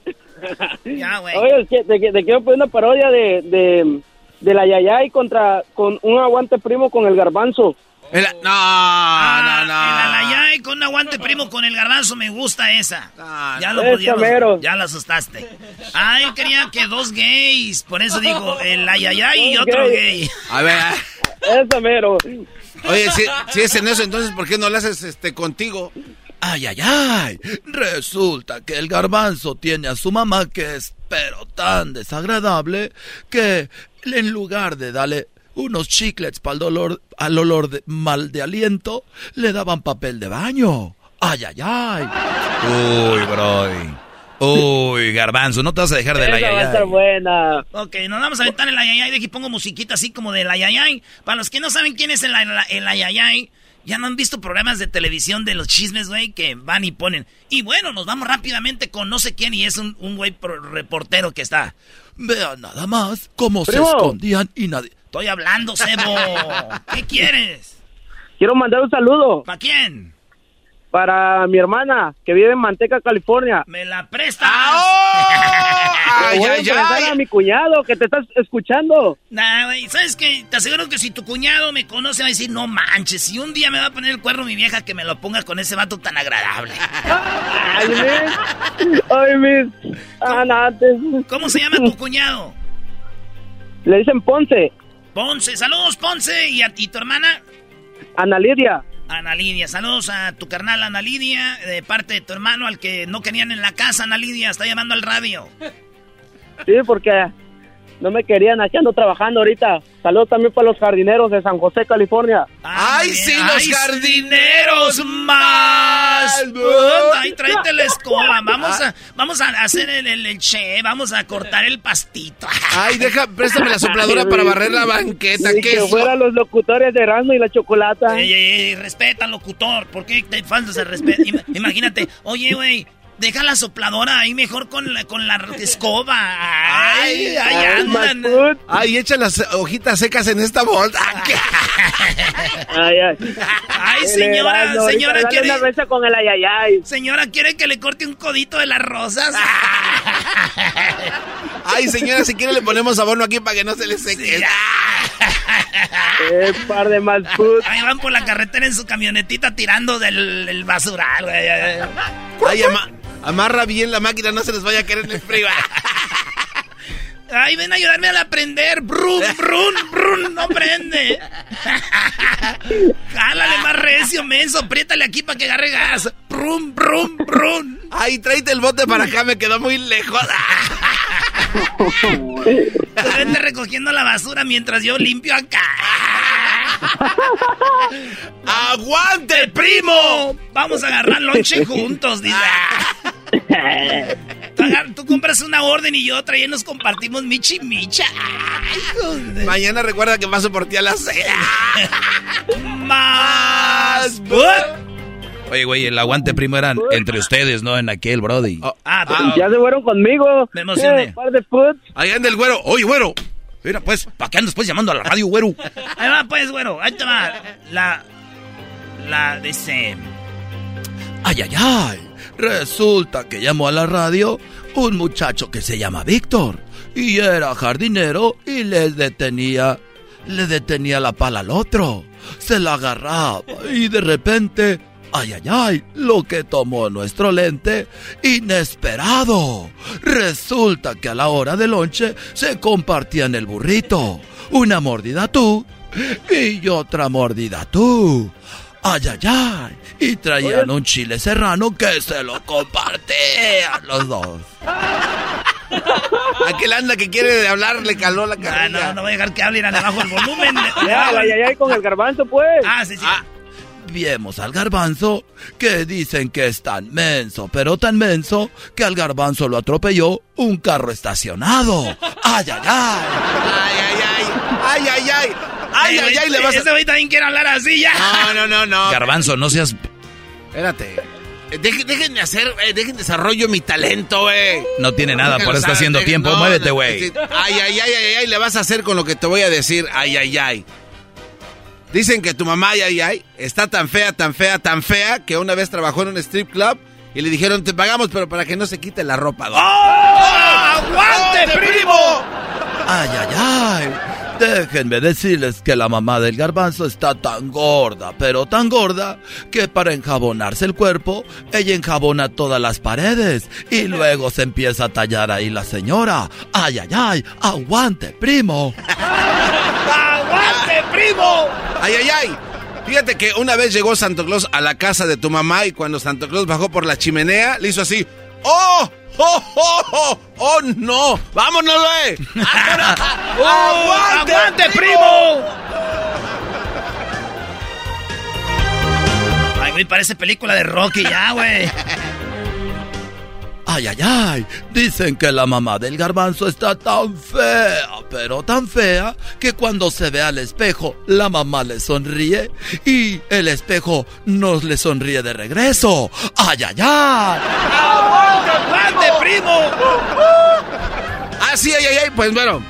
Ya, güey. Oye, es que te, te quiero poner una parodia de, de, de la Yayay contra con un aguante primo con el garbanzo. no, no, no. El alayay con un aguante primo con el garbanzo, me gusta esa. ya lo Esa podíamos- mero. Ya la asustaste. Ah, yo quería que dos gays, por eso digo, el ayayay y otro gay. A ver. Eso mero. Oye, si, si es en eso, entonces, ¿por qué no lo haces este, contigo? Ay, ay, ay. Resulta que el garbanzo tiene a su mamá que es pero tan desagradable que en lugar de darle unos chiclets para el dolor, al olor de, mal de aliento, le daban papel de baño. Ay, ay, ay. Uy, brody. Uy, garbanzo, no te vas a dejar de la Esa va a estar buena. Ok, nos vamos a aventar el ayayay. De aquí pongo musiquita así como del ayayay. Para los que no saben quién es el, el, el ayayay, ya no han visto programas de televisión de los chismes, güey, que van y ponen. Y bueno, nos vamos rápidamente con no sé quién y es un, un güey reportero que está. Vean nada más cómo Primo. se escondían y nadie. Estoy hablando, Sebo. ¿Qué quieres? Quiero mandar un saludo ¿Para quién? Para mi hermana que vive en Manteca, California. ¿Me la prestas? Le voy a presentar a mi cuñado que te estás escuchando. Nah, güey, ¿sabes qué? Te aseguro que si tu cuñado me conoce va a decir, no manches, si un día me va a poner el cuerno mi vieja, que me lo ponga con ese vato tan agradable. Ay, mis. Ay, mis. Anantes. ¿Cómo se llama tu cuñado? Le dicen Ponce. Ponce, saludos Ponce, ¿y a ti, tu hermana? Ana Lidia. Ana Lidia, saludos a tu carnal Ana Lidia, de parte de tu hermano, al que no querían en la casa, Ana Lidia, está llamando al radio. Sí, porque no me querían. Aquí ando trabajando ahorita. Saludos también para los jardineros de San José, California. ¡Ay, sí, los jardineros más! ¡Ay, tráete la escoba! Vamos a, vamos a hacer el, el, el che, vamos a cortar el pastito. Ay, deja, préstame la sopladora para barrer la banqueta. Ni ¿Qué que es? fueran los locutores de Erasmo y la Chocolata. Ey, ey, ey, respeta al locutor, ¿por qué te faltas el respeto? Ima- Imagínate, oye, güey, deja la sopladora ahí mejor con la, con la escoba. Ay, ay, andan. Ay, echa las hojitas secas en esta bolsa. Ay, ay. Ay, señora, Erasmo, señora, dale quiere... una mesa con el ayayay. Señora, ¿quiere que le corte un codito de las rosas? Ay, señora, si quiere le ponemos abono aquí para que no se le seque. Eh, par de mal food. Ahí van por la carretera en su camionetita tirando del, del basural, güey. Ay, ama- amarra bien la máquina, no se les vaya a caer en el frío. Ay, ven a ayudarme a aprender. Brun, brun, brun, no prende. Jálale más recio, menso. Apriétale aquí para que agarre gas. Brum, brum, brum. Ay, tráete el bote para acá, me quedó muy lejos. Vete recogiendo la basura mientras yo limpio acá. ¡Aguante, primo! Vamos a agarrar lonche juntos, dice. Tú, compras una orden y otra y nos compartimos michi micha. Ay. Mañana recuerda que paso por ti a las seis. Más. Oye, güey, el aguante primo eran entre ustedes, ¿no? En aquel, Brody. Ah, ya se fueron conmigo. Me emocioné. Eh, de. Ahí anda el güero. Oye, güero. Mira, pues, ¿para qué andas pues llamando a la radio, güero? Ahí va, pues, güero. Ahí te va. La. La. Dice. Ay, ay, ay. Resulta que llamó a la radio un muchacho que se llama Víctor. Y era jardinero y le detenía. Le detenía la pala al otro. Se la agarraba y de repente. Ay, ay, ay, lo que tomó nuestro lente, inesperado. Resulta que a la hora del lonche se compartían el burrito. Una mordida tú y otra mordida tú. Ay, ay, ay. Y traían un chile serrano que se lo compartían los dos. Aquel anda que quiere hablar le caló la Ah, carrilla. no, no voy a dejar que hable, irán abajo el volumen. Ya, el ayayay con el garbanzo, pues. Ah, sí, sí. vemos al garbanzo que dicen que es tan menso, pero tan menso que al garbanzo lo atropelló un carro estacionado. ¡Ay, ay, ay! ¡Ay, ay, ay! ¡Ay, ay, ay! ¡Ay, ay, ay! Le vas a... Ese güey también quiere hablar así ya. No, no, no, no. Garbanzo, no seas... Espérate. Eh, Dejen, déjenme hacer, eh, dejen desarrollo mi talento, güey. No tiene nada, por eso está haciendo Dejen- tiempo. no, Muévete, güey. Ay, ay, ay, ay, ay, le vas a hacer con lo que te voy a decir. Ay, ay, ay. Dicen que tu mamá, ay, ay, ay, está tan fea, tan fea, tan fea, que una vez trabajó en un strip club y le dijeron, te pagamos, pero para que no se quite la ropa. güey. ¡Aguante, primo! ¡Ay, ay, ay! Déjenme decirles que la mamá del garbanzo está tan gorda, pero tan gorda, que para enjabonarse el cuerpo, ella enjabona todas las paredes y luego se empieza a tallar ahí la señora. ¡Ay, ay, ay! ¡Aguante, primo! ¡Aguante, primo! Ay, ay, ay. Fíjate que una vez llegó Santo Claus a la casa de tu mamá y cuando Santo Claus bajó por la chimenea, le hizo así. ¡Oh! ¡Oh, oh, oh! ¡Oh, no! ¡Vámonos, güey! ¡Aguante, ¡Aguante, primo! Ay, güey, parece película de Rocky ya, güey. ¡Ay, ay, ay! Dicen que la mamá del garbanzo está tan fea, pero tan fea, que cuando se ve al espejo, la mamá le sonríe y el espejo no le sonríe de regreso. ¡Ay, ay, ay! ¡Aguante, aguante, primo! Ah, sí, ay, ay, ay. Pues bueno.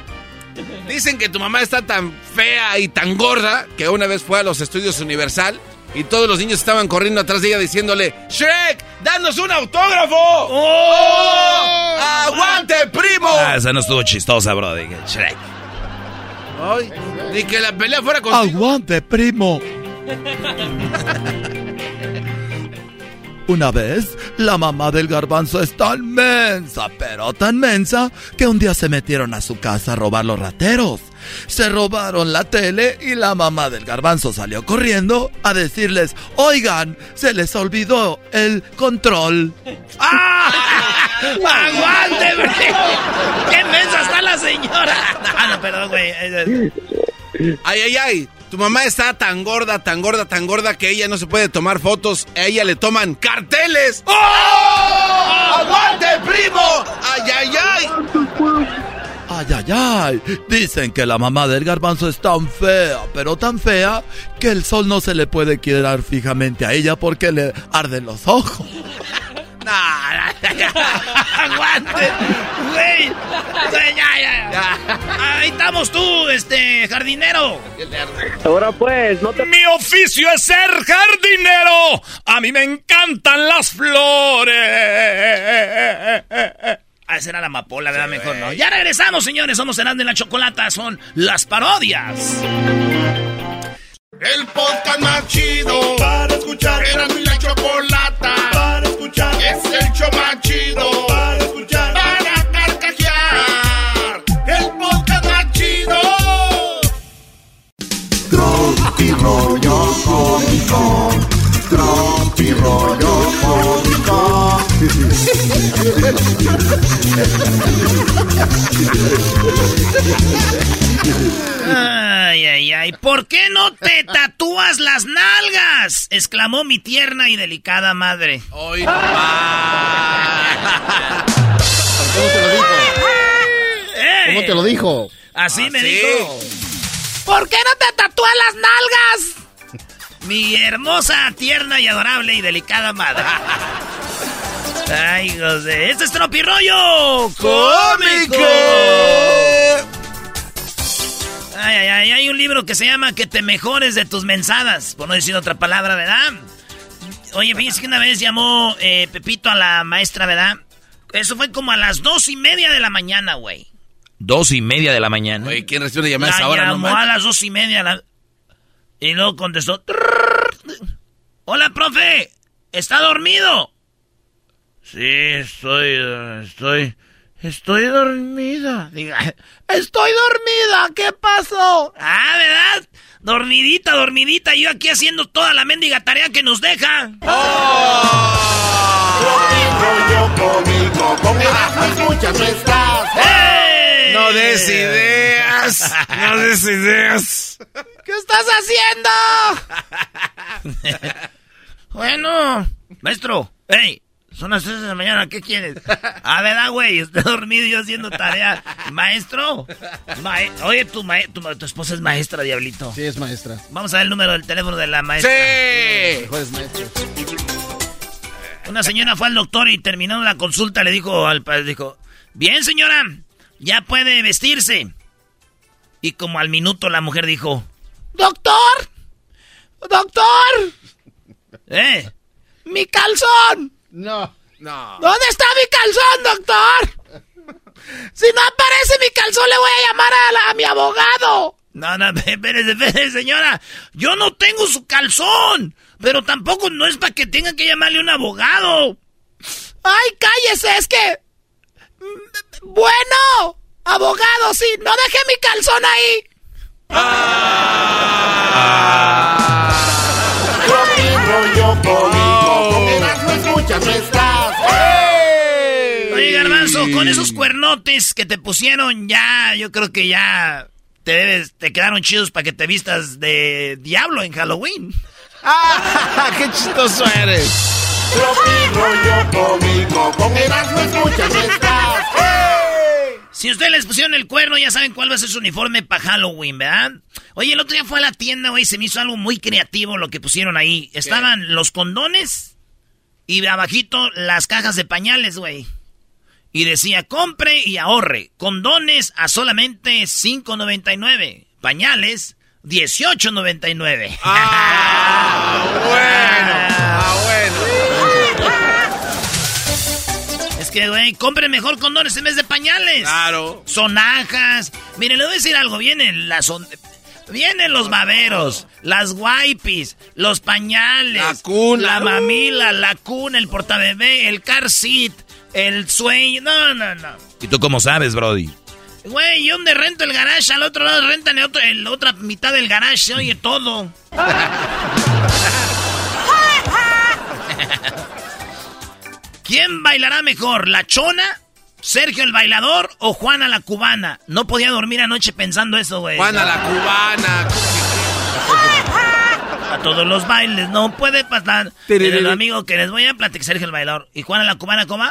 Dicen que tu mamá está tan fea y tan gorda que una vez fue a los estudios Universal y todos los niños estaban corriendo atrás de ella diciéndole: ¡Shrek! ¡Danos un autógrafo! ¡Oh! ¡Aguante, primo! Ah, esa no estuvo chistosa, bro. Dije, Shrek. Ay, ni que la pelea fuera con. ¡Aguante, primo! Una vez, la mamá del garbanzo es tan mensa, pero tan mensa, que un día se metieron a su casa a robar los rateros. Se robaron la tele y la mamá del garbanzo salió corriendo a decirles, oigan, se les olvidó el control. ¡Aguante, primo! ¡Qué mensa está la señora! No, no, perdón, güey. Ay, ay, ay. Tu mamá está tan gorda, tan gorda, tan gorda que ella no se puede tomar fotos. A ella le toman carteles. ¡Oh! ¡Aguante, primo! ¡Ay, ay, ay! Ay, ay, ay. Dicen que la mamá del garbanzo es tan fea, pero tan fea, que el sol no se le puede quedar fijamente a ella porque le arden los ojos. ¡Aguante! ¡Güey! Güey, ya, ya, ya. Ahí estamos tú, este, jardinero. Ahora pues, no te... Mi oficio es ser jardinero. A mí me encantan las flores. Ah, esa era la amapola, ¿verdad? Mejor no. Ya regresamos, señores. Somos Herando en la Chocolata. Son las parodias. El podcast más chido para escuchar. Era mi la chocolata. Es el show más chido para escuchar. Para carcajear. El podcast más chido. Tropi rollo cómico. Tropi rollo cómico. Ay, ay, ay. ¿Por qué no te tatúas las nalgas? exclamó mi tierna y delicada madre. Hoy ¿Cómo te lo dijo? ¿Cómo te lo dijo? Así me ¿Ah, sí? dijo. ¿Por qué no te tatúas las nalgas? Mi hermosa, tierna y adorable y delicada madre. Ay, José. Este es Tropirollo Cómico. Ay, ay, ay. Hay un libro que se llama Que te mejores de tus mensadas. Por no decir otra palabra, ¿verdad? Oye, fíjense que una vez llamó eh, Pepito a la maestra, ¿verdad? Eso fue como a las dos y media de la mañana, güey. Dos y media de la mañana. Oye, ¿quién recibe una llamada a La esa hora? No llamó a las dos y media. la- Y luego contestó. Hola, profe. ¿Está dormido? Sí, estoy, estoy, estoy dormida. Diga, estoy dormida. ¿Qué pasó? Ah, ¿verdad? Dormidita, dormidita. Yo aquí haciendo toda la mendiga tarea que nos deja. Rollo cómico. Con escuchas no estás. No des idea. ideas. No des ideas. ¿Qué estás haciendo? bueno, maestro. Hey, son las 3 de la mañana, ¿qué quieres? Ah, ¿verdad, güey? Estoy dormido y yo haciendo tarea. Maestro. mae- Oye, tu, mae- tu, tu esposa es maestra, diablito. Sí, es maestra. Vamos a ver el número del teléfono de la maestra. Sí. Mejores maestros. Una señora fue al doctor y terminando la consulta le dijo al padre, dijo, bien señora, ya puede vestirse. Y como al minuto la mujer dijo, doctor, doctor, ¿eh? Mi calzón. No. No. ¿Dónde está mi calzón, doctor? Si no aparece mi calzón, le voy a llamar a, la- a mi abogado. No, no, espérese, espérese, señora. Yo no tengo su calzón. Pero tampoco no es para que tenga que llamarle a un abogado. Ay, cállese, es que... mm, Bueno, abogado, sí, no deje mi calzón ahí. con Erasmo estás. Oye, Garbanzo, con esos cuernotes que te pusieron ya, yo creo que ya te debes, te quedaron chidos para que te vistas de diablo en Halloween. ¡Ah! ¡Qué chistoso eres! Tropi rollo cómico, con Erasmo escuchas no estás. Si ustedes les pusieron el cuerno, ya saben cuál va a ser su uniforme para Halloween, ¿verdad? Oye, el otro día fue a la tienda, güey, se me hizo algo muy creativo lo que pusieron ahí. Estaban los condones y abajito las cajas de pañales, güey. Y decía, compre y ahorre. Condones a solamente $5.99. Pañales, $18.99. Ah, bueno. Ah, bueno. Es que, güey, compre mejor condones en vez de pañales. Claro. Sonajas. Mire, le voy a decir algo. Vienen las... on- Vienen los baberos, las wipes, los pañales, La cuna. la mamila, la cuna, el portabebé, el car seat, el sueño. No, no, no. ¿Y tú cómo sabes, Brody? Güey, yo donde rento el garage, al otro lado rentan el el otra mitad del garage, se oye todo. ¿Quién bailará mejor, la chona, Sergio el bailador o Juana la cubana? No podía dormir anoche pensando eso, güey. Juana la cubana. A todos los bailes no puede pasar. Tiririrí. El amigo que les voy a platicar, Sergio el bailador. ¿Y Juana la cubana cómo?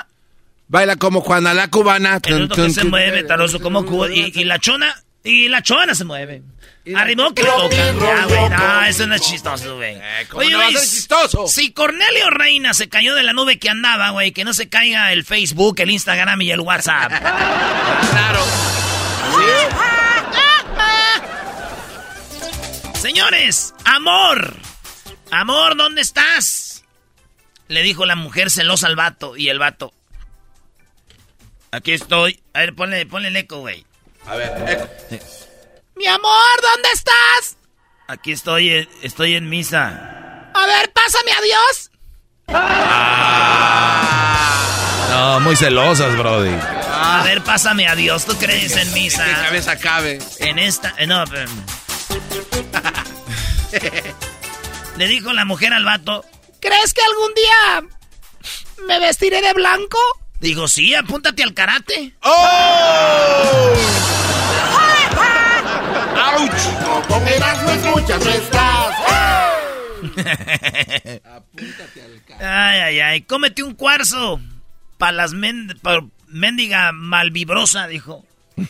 Baila como Juana la cubana. El otro que se mueve, taroso como cubo. Y, y la chona, y la chona se mueve. Arrimó que le toca. Ya, güey, no, eso no es chistoso, güey. ¿cómo no a güey, ser chistoso? Si Cornelio Reina se cayó de la nube que andaba, güey, que no se caiga el Facebook, el Instagram y el WhatsApp. Claro. Señores, amor. Amor, ¿dónde estás? Le dijo la mujer celosa al vato. Y el vato. Aquí estoy. A ver, ponle, ponle el eco, güey. A ver, eco. Mi amor, ¿dónde estás? Aquí estoy, eh, estoy en misa. A ver, pásame a Dios. No, muy celosas, Brody. A ver, pásame a Dios. ¿Tú crees en misa? Que cabeza cabe. En esta. eh, no, pero- Le dijo la mujer al vato. ¿Crees que algún día me vestiré de blanco? Digo, sí, apúntate al karate. ¡Oh! ¡Auch! Con Erasmo escuchas no estás. Ay, ay, ay. Cómete un cuarzo. Pa' las men pa mendiga malvibrosa, dijo.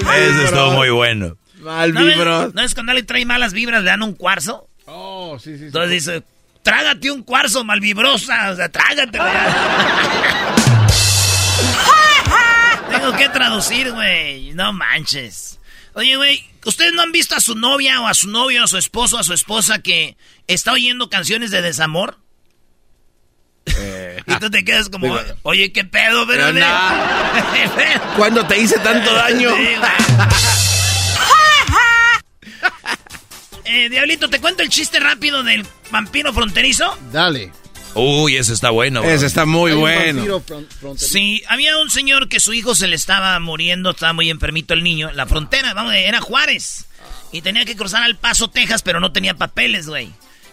Eso estuvo muy bueno. Mal ¿No. ¿No es cuando le trae malas vibras, le dan un cuarzo? Oh, sí, sí, sí. Entonces dice, trágate un cuarzo malvibrosa. O sea, trágatelo ya. Tengo que traducir, güey. No manches. Oye, güey, ¿ustedes no han visto a su novia o a su novio, a su esposo, a su esposa que está oyendo canciones de desamor? y tú te quedas como, Digo, oye, ¿qué pedo, Pero pero no. ¿Cuándo te hice tanto daño? Eh, Diablito, ¿te cuento el chiste rápido del vampiro fronterizo? Dale. Uy, ese está bueno. bro. Ese está muy bueno. vampiro fron- fronterizo. Sí, había un señor que su hijo se le estaba muriendo, estaba muy enfermito el niño. La frontera, vamos, era Juárez. Y tenía que cruzar al Paso, Texas, pero no tenía papeles, güey.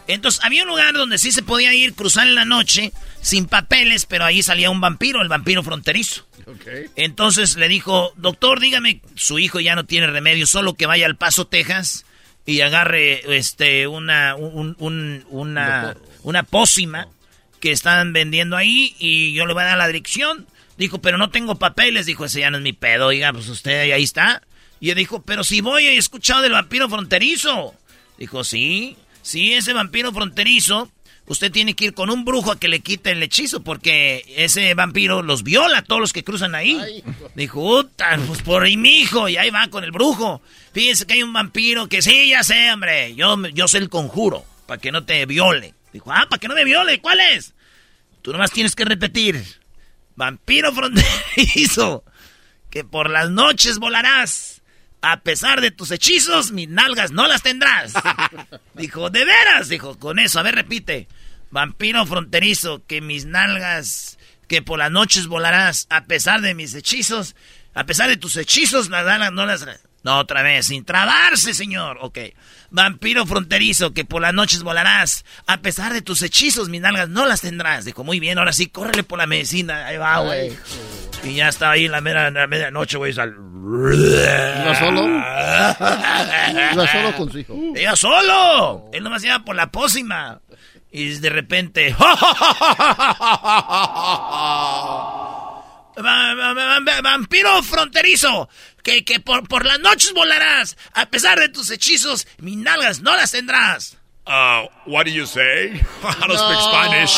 Entonces, había un lugar donde sí se podía ir, cruzar en la noche, sin papeles, pero ahí salía un vampiro, el vampiro fronterizo. Entonces le dijo, doctor, dígame, su hijo ya no tiene remedio, solo que vaya al Paso, Texas, y agarre este una un, un- una una pócima que están vendiendo ahí y yo le voy a dar la dirección. Dijo, pero no tengo papeles. Dijo, ese ya no es mi pedo. Oiga, pues usted ahí está. Y él dijo, pero si voy, he escuchado del vampiro fronterizo. Dijo, sí, sí, ese vampiro fronterizo. Usted tiene que ir con un brujo a que le quite el hechizo porque ese vampiro los viola a todos los que cruzan ahí. Dijo, "Uta, pues por ahí mi hijo. Y ahí va con el brujo. Fíjese que hay un vampiro que sí, ya sé, hombre. Yo, yo sé el conjuro para que no te viole. Dijo, ah, para que no me viole. ¿Cuál es? Tú nomás tienes que repetir. Vampiro fronterizo. Que por las noches volarás. A pesar de tus hechizos, mis nalgas no las tendrás. Dijo, ¿de veras? Dijo, con eso, a ver, repite. Vampiro fronterizo, que mis nalgas, que por las noches volarás, a pesar de mis hechizos, a pesar de tus hechizos, las nalgas no las... No, otra vez, sin trabarse, señor. Ok. Vampiro fronterizo, que por las noches volarás, a pesar de tus hechizos, mis nalgas no las tendrás. Dijo, muy bien, ahora sí, córrele por la medicina. Ahí va, güey. Y ya estaba ahí en la, mera- la medianoche, güey. sal- ¿Iba solo? Iba solo con su hijo. Iba solo. Él nomás iba por la pócima. Y de repente. Va- va- va- va- Vampiro fronterizo, que, que por, por las noches volarás, a pesar de tus hechizos, mis nalgas no las tendrás. Uh, what do you say? I don't speak Spanish.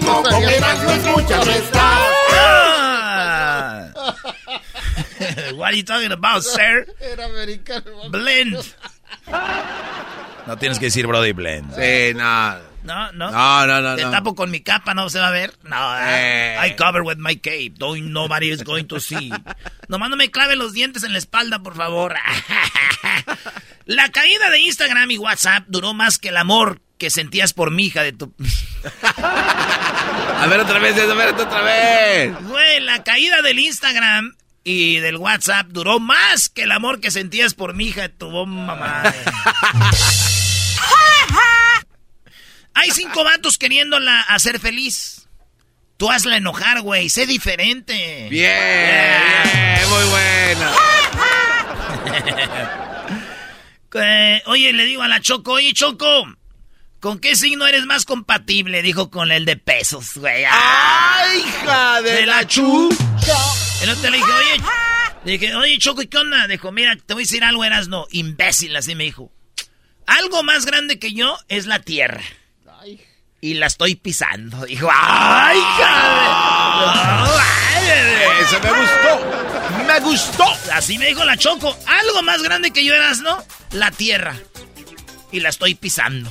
Con Erasmo escúchame está. Ah. What are you talking about, sir? Era americano. Blend. No tienes que decir Brody Blend. Sí, no. No, no. No, no, no, Te no. tapo con mi capa, no se va a ver. No, Eh. I cover with my cape. Don't, nobody is going to see. Nomás no me clave los dientes en la espalda, por favor. La caída de Instagram y WhatsApp duró más que el amor que sentías por mi hija de tu... A ver otra vez, a ver otra vez. Güey, la caída del Instagram y del WhatsApp duró más que el amor que sentías por mi hija de tu bomba madre. Hay cinco vatos queriéndola hacer feliz. Tú hazla enojar, güey. Sé diferente. Bien, bien, muy bueno. Eh, oye, le digo a la Choco, oye, Choco, ¿con qué signo eres más compatible? Dijo con el de pesos, güey. ¡Ay, hija de la chu! El otro le dije, oye, le dije, oye, Choco, ¿y qué onda? Dijo, mira, te voy a decir algo, eras no, imbécil, así me dijo. Algo más grande que yo es la tierra. Y la estoy pisando. Dijo, ¡ay, cabrón! Eso me gustó. Me gustó. Así me dijo la Choco. Algo más grande que yo eras, ¿no? La tierra. Y la estoy pisando.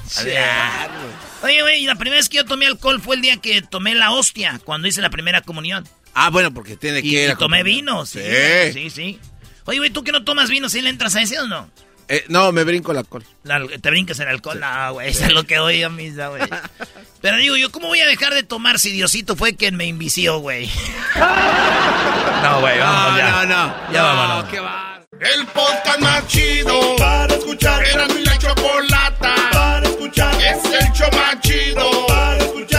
Oye, güey, la primera vez que yo tomé alcohol fue el día que tomé la hostia, cuando hice la primera comunión. Ah, bueno, porque tiene que Y, ir y tomé vino, sí. Sí. Sí, sí. Oye, güey, ¿tú que no tomas vino, sí le entras a ese o no? Eh, no, me brinco col. La- te brincas el alcohol. No, güey, eso es lo que oigo a misa, güey. Pero digo, yo, ¿cómo voy a dejar de tomar si Diosito fue quien me invició, güey? No, güey, vamos ya. No, no, Ya no, vámonos. qué va. El podcast más chido para escuchar. Era mi la chocolata para escuchar. Es el show más chido para escuchar.